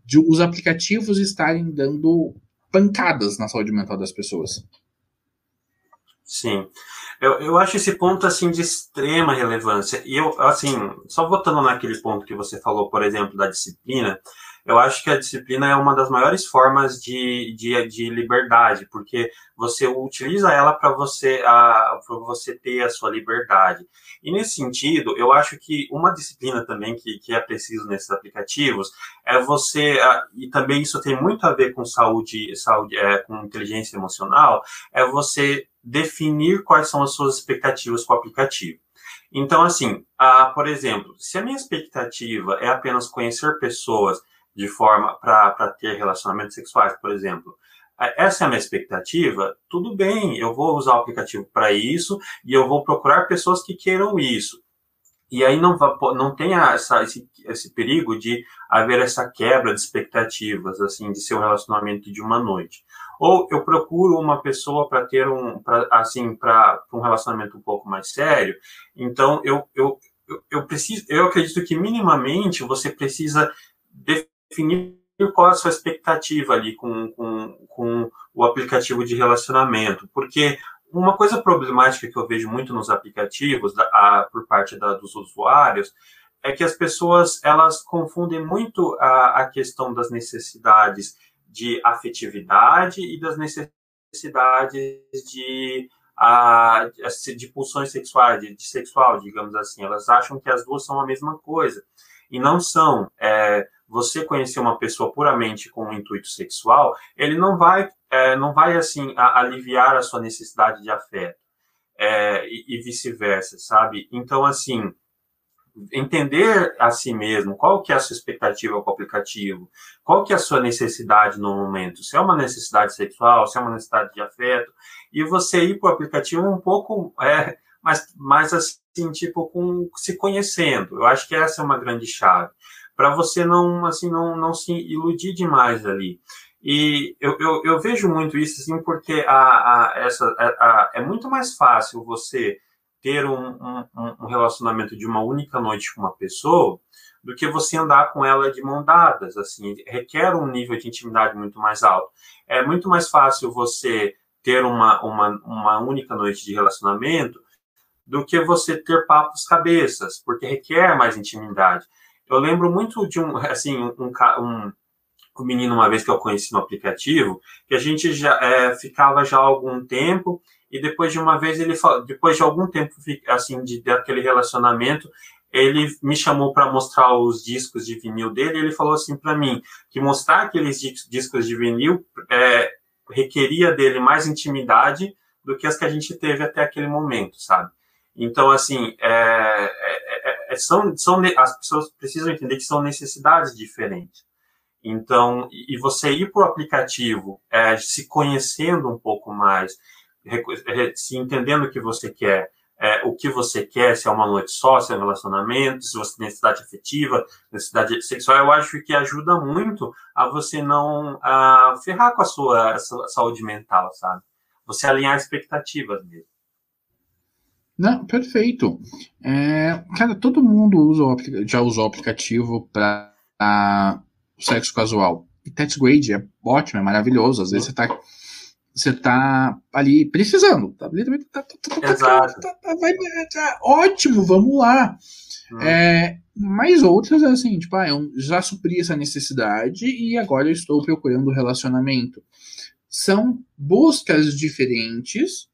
de os aplicativos estarem dando pancadas na saúde mental das pessoas? Sim. Eu, eu acho esse ponto assim de extrema relevância. E eu, assim, só voltando naquele ponto que você falou, por exemplo, da disciplina, eu acho que a disciplina é uma das maiores formas de, de, de liberdade, porque você utiliza ela para você, você ter a sua liberdade. E nesse sentido, eu acho que uma disciplina também que, que é preciso nesses aplicativos é você, e também isso tem muito a ver com saúde, saúde é, com inteligência emocional, é você definir quais são as suas expectativas com o aplicativo. Então, assim, por exemplo, se a minha expectativa é apenas conhecer pessoas de forma para ter relacionamentos sexuais, por exemplo. Essa é a minha expectativa. Tudo bem, eu vou usar o aplicativo para isso e eu vou procurar pessoas que queiram isso. E aí não, não tem essa, esse, esse perigo de haver essa quebra de expectativas, assim, de ser um relacionamento de uma noite. Ou eu procuro uma pessoa para ter um, pra, assim, para um relacionamento um pouco mais sério. Então eu, eu, eu, eu preciso, eu acredito que minimamente você precisa definir qual é a sua expectativa ali com, com, com o aplicativo de relacionamento, porque uma coisa problemática que eu vejo muito nos aplicativos da, a, por parte da, dos usuários é que as pessoas elas confundem muito a, a questão das necessidades de afetividade e das necessidades de a, de pulsões sexuais, de, de, sexual, digamos assim. Elas acham que as duas são a mesma coisa e não são. É, você conhecer uma pessoa puramente com um intuito sexual, ele não vai, é, não vai assim a, aliviar a sua necessidade de afeto é, e, e vice-versa, sabe? Então, assim, entender a si mesmo, qual que é a sua expectativa com o aplicativo, qual que é a sua necessidade no momento, se é uma necessidade sexual, se é uma necessidade de afeto, e você ir para o aplicativo um pouco é, mais, mais assim, tipo, com, se conhecendo. Eu acho que essa é uma grande chave para você não assim não, não se iludir demais ali. E eu, eu, eu vejo muito isso assim porque a, a, essa, a, a, é muito mais fácil você ter um, um, um, relacionamento de uma única noite com uma pessoa do que você andar com ela de mão dadas, assim, requer um nível de intimidade muito mais alto. É muito mais fácil você ter uma, uma, uma única noite de relacionamento do que você ter papos cabeças, porque requer mais intimidade. Eu lembro muito de um, assim, um, um, um menino uma vez que eu conheci no aplicativo, que a gente já é, ficava já há algum tempo e depois de uma vez ele depois de algum tempo assim de daquele relacionamento ele me chamou para mostrar os discos de vinil dele e ele falou assim para mim que mostrar aqueles discos de vinil é, requeria dele mais intimidade do que as que a gente teve até aquele momento, sabe? Então, assim, é, são, são, as pessoas precisam entender que são necessidades diferentes. Então, e você ir para o aplicativo, é, se conhecendo um pouco mais, se entendendo o que você quer, é, o que você quer, se é uma noite só, se é um relacionamento, se você tem necessidade afetiva, necessidade sexual, eu acho que ajuda muito a você não a ferrar com a sua, saúde mental, sabe? Você alinhar expectativas mesmo. Não, perfeito. É, cara, todo mundo usa o, já usou o aplicativo para sexo casual. E That's Grade é ótimo, é maravilhoso. Às vezes você tá, você tá ali precisando. Tá, tá, tá, Exato. Tá, vai, tá, ótimo, vamos lá. Hum. É, mas outras, assim, tipo, ah, eu já supri essa necessidade e agora eu estou procurando relacionamento. São buscas diferentes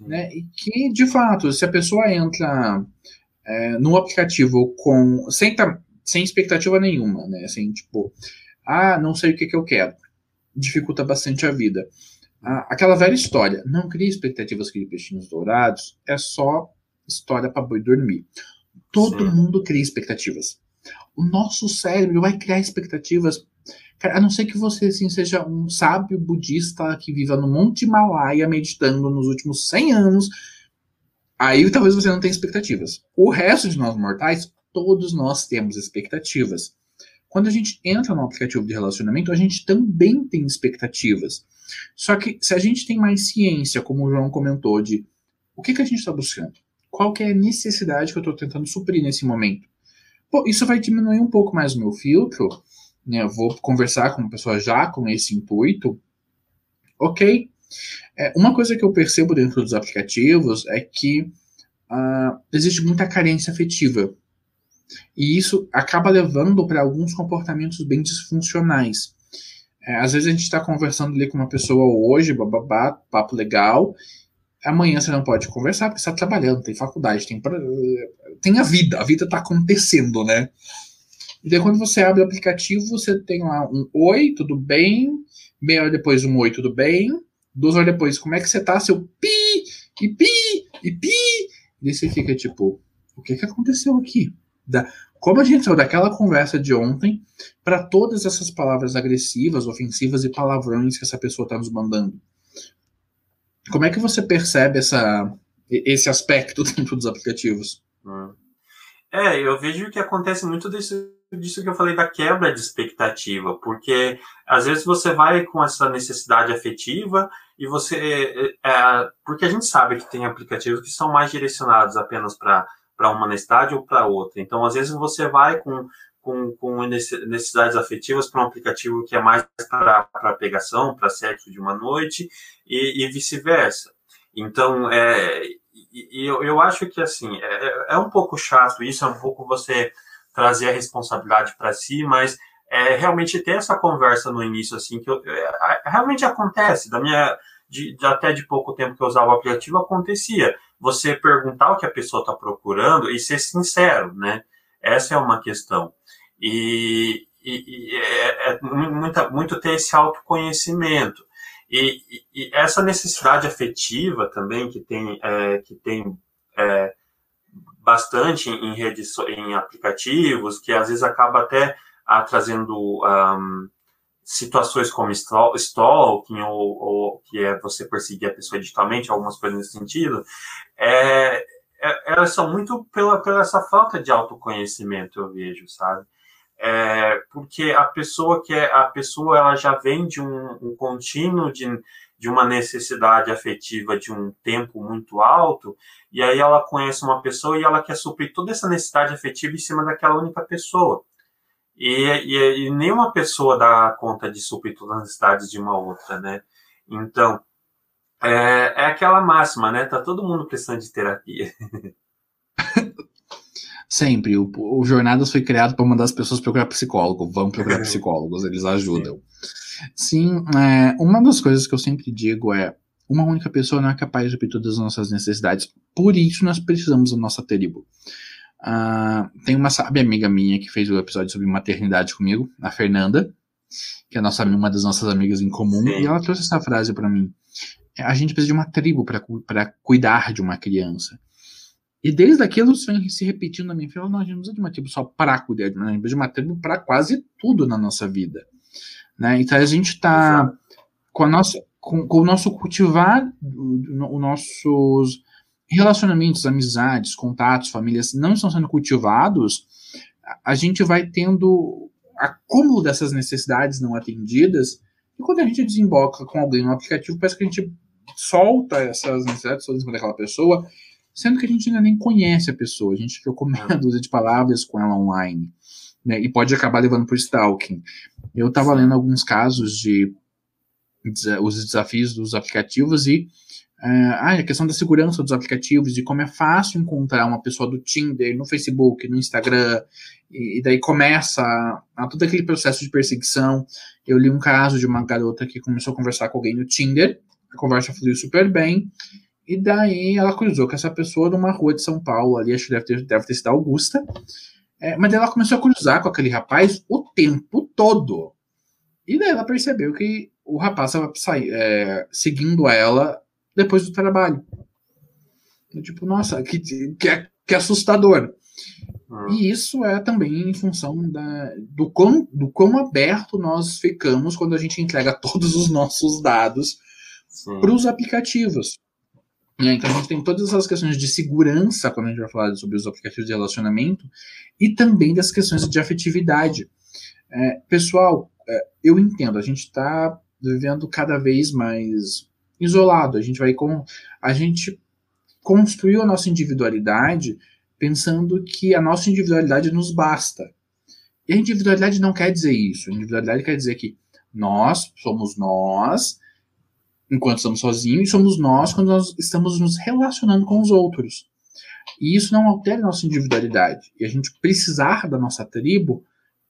né? E que, de fato, se a pessoa entra é, no aplicativo com sem, sem expectativa nenhuma, né? Assim, tipo, ah, não sei o que, que eu quero, dificulta bastante a vida. aquela velha história, não crie expectativas que peixinhos dourados, é só história para boi dormir. Todo Sim. mundo cria expectativas. O nosso cérebro vai criar expectativas. A não ser que você assim, seja um sábio budista que viva no Monte Himalaia meditando nos últimos 100 anos, aí talvez você não tenha expectativas. O resto de nós mortais, todos nós temos expectativas. Quando a gente entra no aplicativo de relacionamento, a gente também tem expectativas. Só que se a gente tem mais ciência, como o João comentou, de o que, que a gente está buscando, qual que é a necessidade que eu estou tentando suprir nesse momento, Pô, isso vai diminuir um pouco mais o meu filtro, né? Vou conversar com uma pessoa já com esse intuito, ok? É, uma coisa que eu percebo dentro dos aplicativos é que uh, existe muita carência afetiva. E isso acaba levando para alguns comportamentos bem disfuncionais. É, às vezes a gente está conversando ali com uma pessoa hoje, bababá, papo legal. Amanhã você não pode conversar porque está trabalhando, tem faculdade, tem, tem a vida, a vida está acontecendo, né? E daí quando você abre o aplicativo, você tem lá um oi, tudo bem? Meia hora depois um oi, tudo bem? Duas horas depois, como é que você tá? Seu pi, e pi, e pi. E você fica tipo, o que que aconteceu aqui? Da, como a gente saiu daquela conversa de ontem para todas essas palavras agressivas, ofensivas e palavrões que essa pessoa está nos mandando? Como é que você percebe essa, esse aspecto dentro dos aplicativos? É, eu vejo que acontece muito disso, disso que eu falei da quebra de expectativa, porque às vezes você vai com essa necessidade afetiva e você. É, é porque a gente sabe que tem aplicativos que são mais direcionados apenas para uma necessidade ou para outra. Então, às vezes, você vai com, com, com necessidades afetivas para um aplicativo que é mais para pegação, para sexo de uma noite, e, e vice-versa. Então, é, e, eu, eu acho que, assim, é, é um pouco chato isso, é um pouco você trazer a responsabilidade para si, mas é realmente ter essa conversa no início, assim, que eu, é, realmente acontece. Da minha, de, de, até de pouco tempo que eu usava o aplicativo, acontecia você perguntar o que a pessoa está procurando e ser sincero, né? Essa é uma questão. E, e, e é, é muito, muito ter esse autoconhecimento. E, e, essa necessidade afetiva também, que tem, é, que tem é, bastante em redes, em aplicativos, que às vezes acaba até ah, trazendo um, situações como stalking ou, ou, que é você perseguir a pessoa digitalmente, algumas coisas nesse sentido, é, é, elas são muito pela, pela essa falta de autoconhecimento, eu vejo, sabe? É, porque a pessoa que é, a pessoa ela já vem de um, um contínuo de, de uma necessidade afetiva de um tempo muito alto, e aí ela conhece uma pessoa e ela quer suprir toda essa necessidade afetiva em cima daquela única pessoa. E, e, e nenhuma pessoa dá conta de suprir todas as necessidades de uma outra, né? Então, é, é aquela máxima, né? Tá todo mundo precisando de terapia. Sempre. O, o Jornadas foi criado para mandar as pessoas procurar psicólogo. Vão procurar psicólogos, eles ajudam. Sim, é, uma das coisas que eu sempre digo é: uma única pessoa não é capaz de suprir todas as nossas necessidades. Por isso nós precisamos da nossa tribo. Uh, tem uma sábia amiga minha que fez o episódio sobre maternidade comigo, a Fernanda, que é nossa, uma das nossas amigas em comum, Sim. e ela trouxe essa frase para mim. A gente precisa de uma tribo para cuidar de uma criança. E desde aquilo isso vem se repetindo na minha filha. Não, a gente não precisa de uma tribo só para cuidar de uma, a gente precisa de uma tribo para quase tudo na nossa vida. Né? Então a gente está com, a nossa, com, com, o nosso cultivar, os nossos relacionamentos, amizades, contatos, famílias não estão sendo cultivados, a gente vai tendo acúmulo dessas necessidades não atendidas, e quando a gente desemboca com alguém no aplicativo, parece que a gente solta essas necessidades todas daquela pessoa, sendo que a gente ainda nem conhece a pessoa, a gente trocou meia dúzia de palavras com ela online, né, e pode acabar levando para o stalking. Eu estava lendo alguns casos de, de os desafios dos aplicativos e ah, a questão da segurança dos aplicativos, de como é fácil encontrar uma pessoa do Tinder no Facebook, no Instagram, e, e daí começa a, a, todo aquele processo de perseguição. Eu li um caso de uma garota que começou a conversar com alguém no Tinder, a conversa fluiu super bem, e daí ela cruzou com essa pessoa numa rua de São Paulo, ali, acho que deve ter, deve ter sido Augusta, é, mas ela começou a cruzar com aquele rapaz o tempo todo. E daí ela percebeu que o rapaz estava é, seguindo ela depois do trabalho. Tipo, nossa, que, que, que assustador. Hum. E isso é também em função da, do, quão, do quão aberto nós ficamos quando a gente entrega todos os nossos dados para os aplicativos. Né? Então a gente tem todas as questões de segurança quando a gente vai falar sobre os aplicativos de relacionamento e também das questões de afetividade. É, pessoal, é, eu entendo, a gente está vivendo cada vez mais isolado. A gente vai com a gente construiu a nossa individualidade pensando que a nossa individualidade nos basta. E a individualidade não quer dizer isso. A individualidade quer dizer que nós somos nós enquanto estamos sozinhos e somos nós quando nós estamos nos relacionando com os outros. E isso não altera a nossa individualidade. E a gente precisar da nossa tribo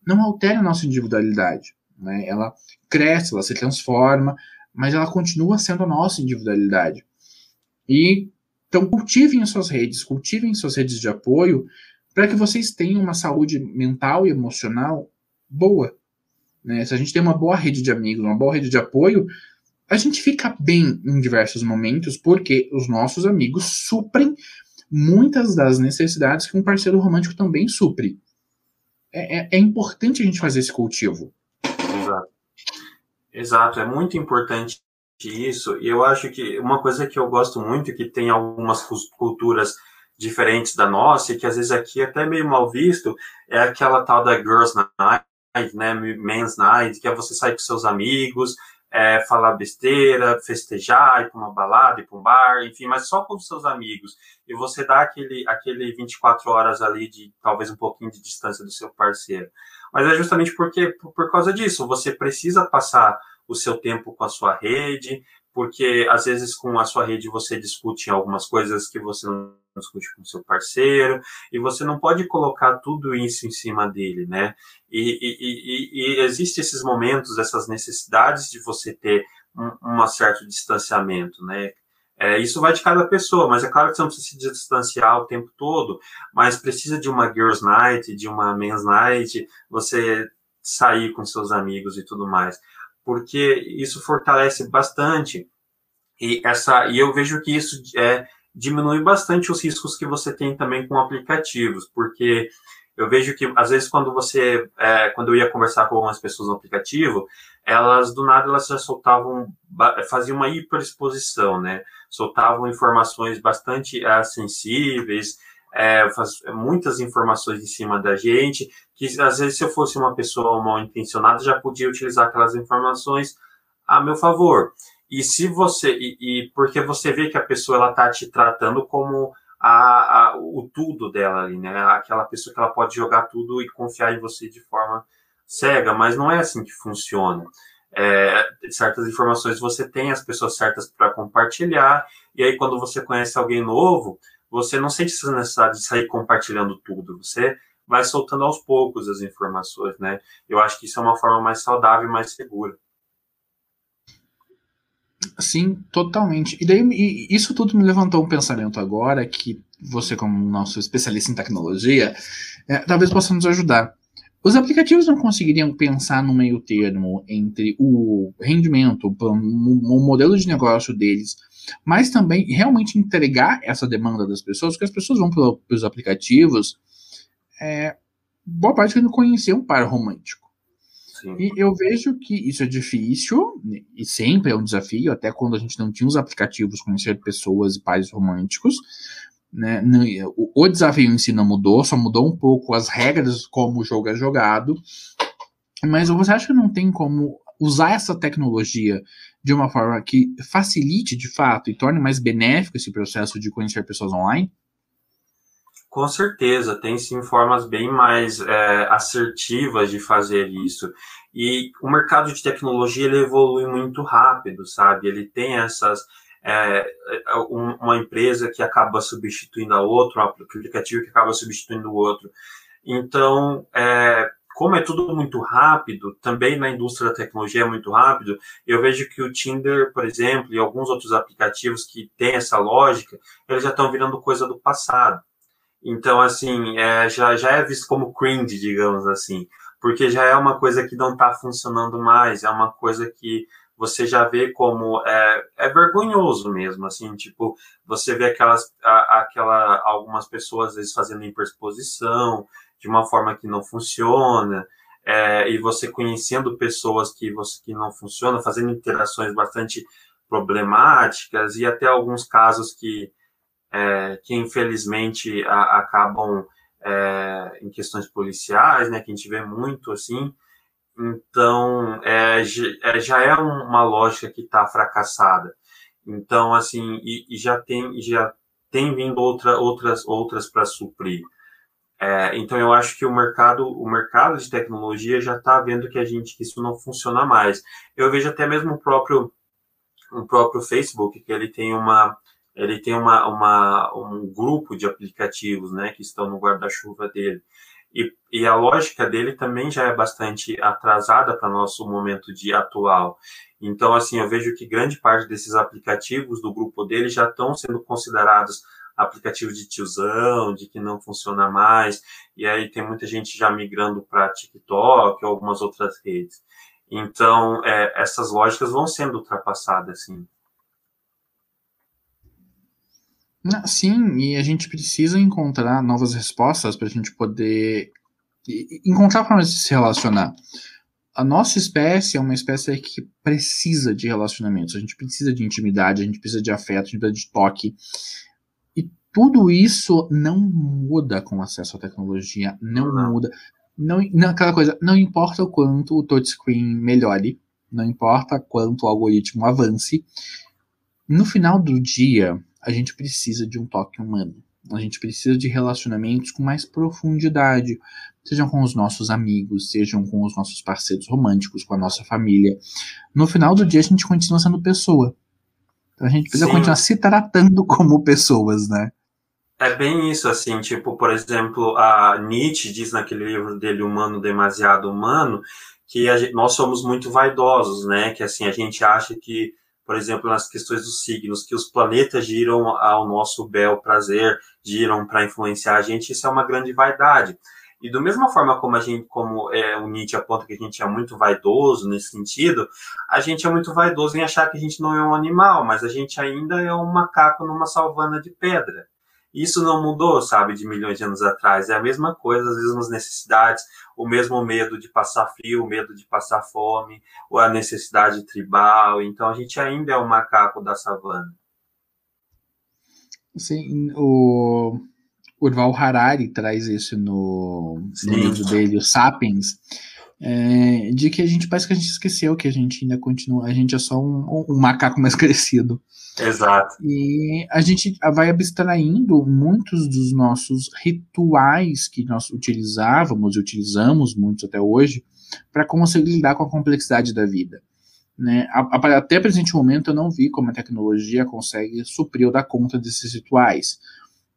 não altera a nossa individualidade. Né? Ela cresce, ela se transforma, mas ela continua sendo a nossa individualidade. E então cultivem as suas redes, cultivem suas redes de apoio para que vocês tenham uma saúde mental e emocional boa. Né? Se a gente tem uma boa rede de amigos, uma boa rede de apoio, a gente fica bem em diversos momentos porque os nossos amigos suprem muitas das necessidades que um parceiro romântico também supre. É, é, é importante a gente fazer esse cultivo. Exato. Exato, é muito importante isso. E eu acho que uma coisa que eu gosto muito, que tem algumas culturas diferentes da nossa, e que às vezes aqui é até meio mal visto, é aquela tal da Girls Night, né, Men's Night, que é você sair com seus amigos, é, falar besteira, festejar, ir para uma balada, ir para um bar, enfim, mas só com os seus amigos. E você dá aquele, aquele 24 horas ali de talvez um pouquinho de distância do seu parceiro. Mas é justamente porque, por, por causa disso, você precisa passar o seu tempo com a sua rede, porque às vezes com a sua rede você discute algumas coisas que você não discute com seu parceiro, e você não pode colocar tudo isso em cima dele, né? E, e, e, e existem esses momentos, essas necessidades de você ter um, um certo distanciamento, né? É, isso vai de cada pessoa, mas é claro que você não precisa se distanciar o tempo todo, mas precisa de uma girls night, de uma men's night, você sair com seus amigos e tudo mais, porque isso fortalece bastante e essa e eu vejo que isso é diminui bastante os riscos que você tem também com aplicativos, porque eu vejo que às vezes quando você, é, quando eu ia conversar com algumas pessoas no aplicativo, elas do nada elas já soltavam, faziam uma hiperexposição, né? Soltavam informações bastante é, sensíveis, é, faz, muitas informações em cima da gente, que às vezes se eu fosse uma pessoa mal intencionada já podia utilizar aquelas informações a meu favor. E se você e, e, porque você vê que a pessoa ela tá te tratando como a, a, o tudo dela ali, né? Aquela pessoa que ela pode jogar tudo e confiar em você de forma cega, mas não é assim que funciona. É, certas informações você tem as pessoas certas para compartilhar, e aí quando você conhece alguém novo, você não sente essa necessidade de sair compartilhando tudo, você vai soltando aos poucos as informações, né? Eu acho que isso é uma forma mais saudável e mais segura. Sim, totalmente. E daí isso tudo me levantou um pensamento agora que você, como nosso especialista em tecnologia, é, talvez possa nos ajudar. Os aplicativos não conseguiriam pensar no meio termo entre o rendimento, o modelo de negócio deles, mas também realmente entregar essa demanda das pessoas, porque as pessoas vão pelos aplicativos, é, boa parte não conhecer um par romântico. Sim. E eu vejo que isso é difícil, e sempre é um desafio, até quando a gente não tinha os aplicativos, conhecer pessoas e pais românticos. Né? O, desafio em si não mudou, só mudou um pouco as regras como o jogo é jogado. Mas você acha que não tem como usar essa tecnologia de uma forma que facilite de fato e torne mais benéfico esse processo de conhecer pessoas online? Com certeza, tem sim formas bem mais é, assertivas de fazer isso. E o mercado de tecnologia ele evolui muito rápido, sabe? Ele tem essas. É, é uma empresa que acaba substituindo a outra, um aplicativo que acaba substituindo o outro. Então, é, como é tudo muito rápido, também na indústria da tecnologia é muito rápido, eu vejo que o Tinder, por exemplo, e alguns outros aplicativos que têm essa lógica, eles já estão virando coisa do passado. Então, assim, é, já, já é visto como cringe, digamos assim, porque já é uma coisa que não está funcionando mais, é uma coisa que você já vê como é, é vergonhoso mesmo, assim, tipo, você vê aquelas, aquela, algumas pessoas às vezes fazendo hiperexposição de uma forma que não funciona, é, e você conhecendo pessoas que, você, que não funcionam, fazendo interações bastante problemáticas, e até alguns casos que, é, que infelizmente a, acabam é, em questões policiais, né, que a gente vê muito assim, então é, é já é uma lógica que está fracassada. Então, assim, e, e, já tem já tem vindo outra, outras outras para suprir. É, então eu acho que o mercado, o mercado de tecnologia já está vendo que a gente que isso não funciona mais. Eu vejo até mesmo o próprio o próprio Facebook que ele tem uma ele tem uma, uma um grupo de aplicativos, né, que estão no guarda-chuva dele. E, e, a lógica dele também já é bastante atrasada para nosso momento de atual. Então, assim, eu vejo que grande parte desses aplicativos do grupo dele já estão sendo considerados aplicativo de tiozão, de que não funciona mais, e aí tem muita gente já migrando para TikTok ou algumas outras redes. Então, é, essas lógicas vão sendo ultrapassadas, sim. Sim, e a gente precisa encontrar novas respostas para a gente poder encontrar formas de se relacionar. A nossa espécie é uma espécie que precisa de relacionamentos, a gente precisa de intimidade, a gente precisa de afeto, a gente precisa de toque. Tudo isso não muda com acesso à tecnologia, não, não. muda. Não, não, aquela coisa, não importa o quanto o touchscreen melhore, não importa quanto o algoritmo avance, no final do dia, a gente precisa de um toque humano. A gente precisa de relacionamentos com mais profundidade, sejam com os nossos amigos, sejam com os nossos parceiros românticos, com a nossa família. No final do dia, a gente continua sendo pessoa. Então a gente precisa Sim. continuar se tratando como pessoas, né? É bem isso, assim, tipo, por exemplo, a Nietzsche diz naquele livro dele, Humano Demasiado Humano, que gente, nós somos muito vaidosos, né? Que assim, a gente acha que, por exemplo, nas questões dos signos, que os planetas giram ao nosso bel prazer, giram para influenciar a gente, isso é uma grande vaidade. E da mesma forma como a gente, como é, o Nietzsche aponta que a gente é muito vaidoso nesse sentido, a gente é muito vaidoso em achar que a gente não é um animal, mas a gente ainda é um macaco numa savana de pedra. Isso não mudou, sabe, de milhões de anos atrás. É a mesma coisa, as mesmas necessidades, o mesmo medo de passar frio, o medo de passar fome, ou a necessidade tribal. Então a gente ainda é o macaco da savana. Sim, o Urval Harari traz isso no, no livro dele, o Sapiens, é, de que a gente parece que a gente esqueceu que a gente ainda continua, a gente é só um, um macaco mais crescido. Exato. E a gente vai abstraindo muitos dos nossos rituais que nós utilizávamos e utilizamos muitos até hoje para conseguir lidar com a complexidade da vida. Né? Até o presente momento eu não vi como a tecnologia consegue suprir ou dar conta desses rituais,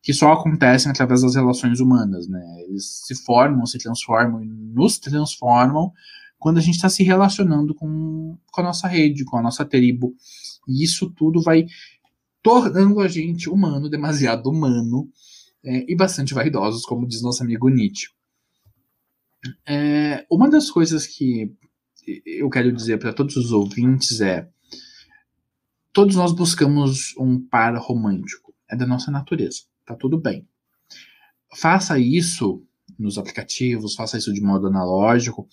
que só acontecem através das relações humanas. Né? Eles se formam, se transformam e nos transformam quando a gente está se relacionando com, com a nossa rede, com a nossa tribo. E isso tudo vai tornando a gente humano, demasiado humano, é, e bastante vaidosos, como diz nosso amigo Nietzsche. É, uma das coisas que eu quero dizer para todos os ouvintes é: todos nós buscamos um par romântico, é da nossa natureza, tá tudo bem. Faça isso nos aplicativos, faça isso de modo analógico,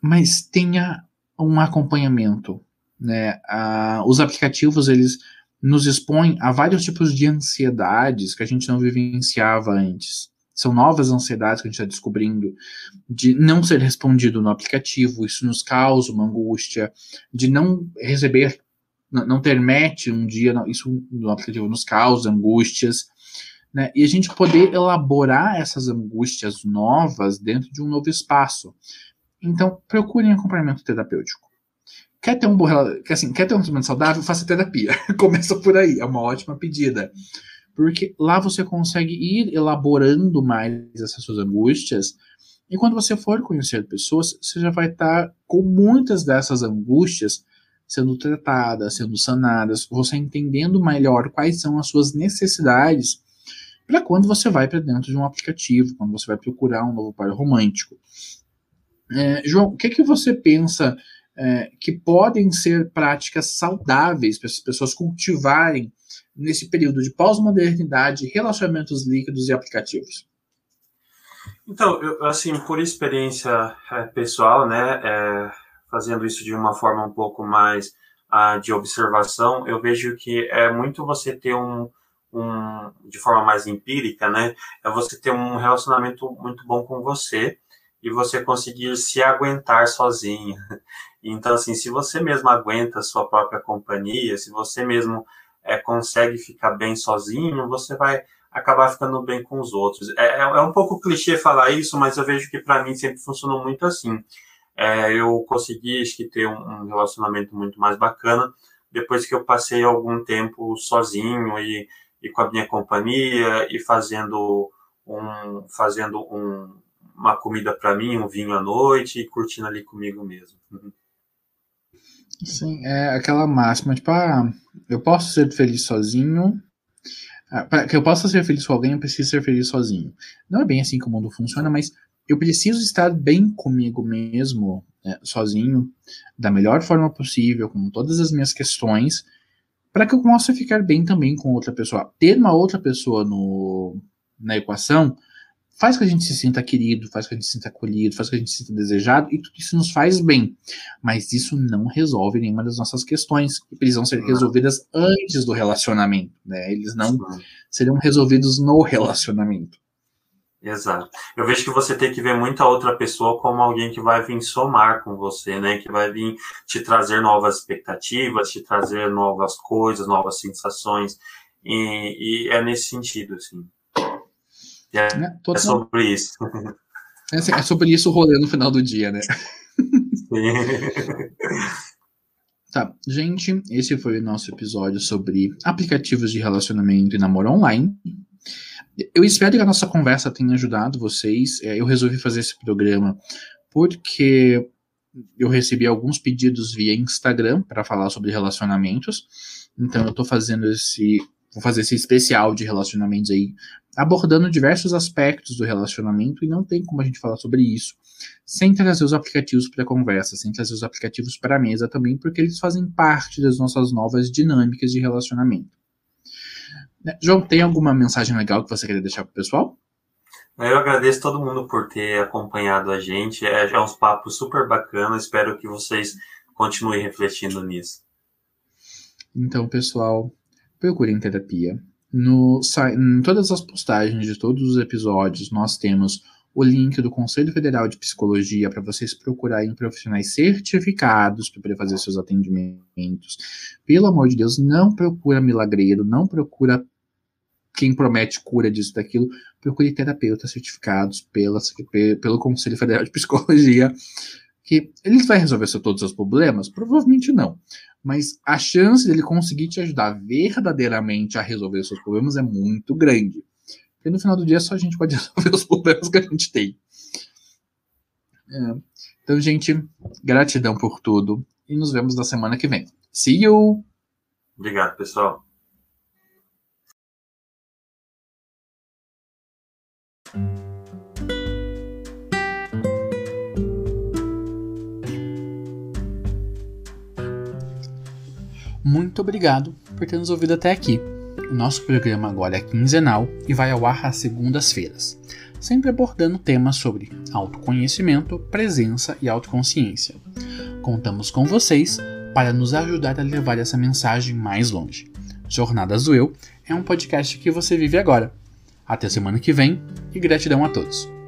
mas tenha um acompanhamento, né? Ah, os aplicativos eles nos expõem a vários tipos de ansiedades que a gente não vivenciava antes. São novas ansiedades que a gente está descobrindo de não ser respondido no aplicativo. Isso nos causa uma angústia de não receber, não ter match um dia. Isso no aplicativo nos causa angústias. Né? E a gente poder elaborar essas angústias novas dentro de um novo espaço. Então, procurem acompanhamento terapêutico. Quer ter um bom assim, quer ter um relacionamento saudável? Faça terapia. Começa por aí, é uma ótima pedida. Porque lá você consegue ir elaborando mais essas suas angústias. E quando você for conhecer pessoas, você já vai estar com muitas dessas angústias sendo tratadas, sendo sanadas, você entendendo melhor quais são as suas necessidades para quando você vai para dentro de um aplicativo, quando você vai procurar um novo par romântico. É, João, o que, que você pensa é, que podem ser práticas saudáveis para as pessoas cultivarem nesse período de pós-modernidade, relacionamentos líquidos e aplicativos? Então, eu, assim, por experiência é, pessoal, né, é, fazendo isso de uma forma um pouco mais uh, de observação, eu vejo que é muito você ter um, um, de forma mais empírica, né, é você ter um relacionamento muito bom com você e você conseguir se aguentar sozinho. Então, assim, se você mesmo aguenta a sua própria companhia, se você mesmo é, consegue ficar bem sozinho, você vai acabar ficando bem com os outros. É, é, é um pouco clichê falar isso, mas eu vejo que para mim sempre funcionou muito assim. É, eu consegui acho que, ter um, relacionamento muito mais bacana depois que eu passei algum tempo sozinho e, e com a minha companhia e fazendo um fazendo um, uma comida para mim, um vinho à noite e curtindo ali comigo mesmo. Sim, é aquela máxima, tipo, ah, eu posso ser feliz sozinho. Ah, para que eu possa ser feliz com alguém, eu preciso ser feliz sozinho. Não é bem assim que o mundo funciona, mas eu preciso estar bem comigo mesmo, né, sozinho, da melhor forma possível, com todas as minhas questões, para que eu possa ficar bem também com outra pessoa. Ter uma outra pessoa no, na equação faz que a gente se sinta querido, faz que a gente se sinta acolhido, faz que a gente se sinta desejado, e tudo isso nos faz bem. Mas isso não resolve nenhuma das nossas questões, que precisam ser resolvidas antes do relacionamento. Né? Eles não seriam resolvidos no relacionamento. Exato. Eu vejo que você tem que ver muito a outra pessoa como alguém que vai vir somar com você, né? Que vai vir te trazer novas expectativas, te trazer novas coisas, novas sensações. E, e é nesse sentido, assim. É, né? é sobre isso. É, assim, é, sobre isso o rolê no final do dia, né? Sim. Tá, gente, esse foi o nosso episódio sobre aplicativos de relacionamento e namoro online. Eu espero que a nossa conversa tenha ajudado vocês. É, eu resolvi fazer esse programa porque eu recebi alguns pedidos via Instagram para falar sobre relacionamentos. Então eu tô fazendo esse vou fazer esse especial de relacionamentos aí, abordando diversos aspectos do relacionamento, e não tem como a gente falar sobre isso sem trazer os aplicativos para a conversa, sem trazer os aplicativos para a mesa também, porque eles fazem parte das nossas novas dinâmicas de relacionamento. Né, João, tem alguma mensagem legal que você queria deixar para o pessoal? Eu agradeço todo mundo por ter acompanhado a gente. É, é uns papos super bacanas. Espero que vocês continuem refletindo nisso. Então, pessoal, procurem terapia. No, em todas as postagens de todos os episódios, nós temos o link do Conselho Federal de Psicologia para vocês procurarem profissionais certificados para poder fazer seus atendimentos. Pelo amor de Deus, não procura milagreiro, não procura quem promete cura disso daquilo, procure terapeutas certificados pela, pelo Conselho Federal de Psicologia, que eles vai resolver todos os problemas? Provavelmente não mas a chance dele conseguir te ajudar verdadeiramente a resolver os seus problemas é muito grande. Porque no final do dia só a gente pode resolver os problemas que a gente tem. É. Então, gente, gratidão por tudo e nos vemos na semana que vem. See you! Obrigado, pessoal. Muito obrigado por ter nos ouvido até aqui. O nosso programa agora é quinzenal e vai ao ar às segundas-feiras, sempre abordando temas sobre autoconhecimento, presença e autoconsciência. Contamos com vocês para nos ajudar a levar essa mensagem mais longe. Jornadas do Eu é um podcast que você vive agora. Até semana que vem e gratidão a todos.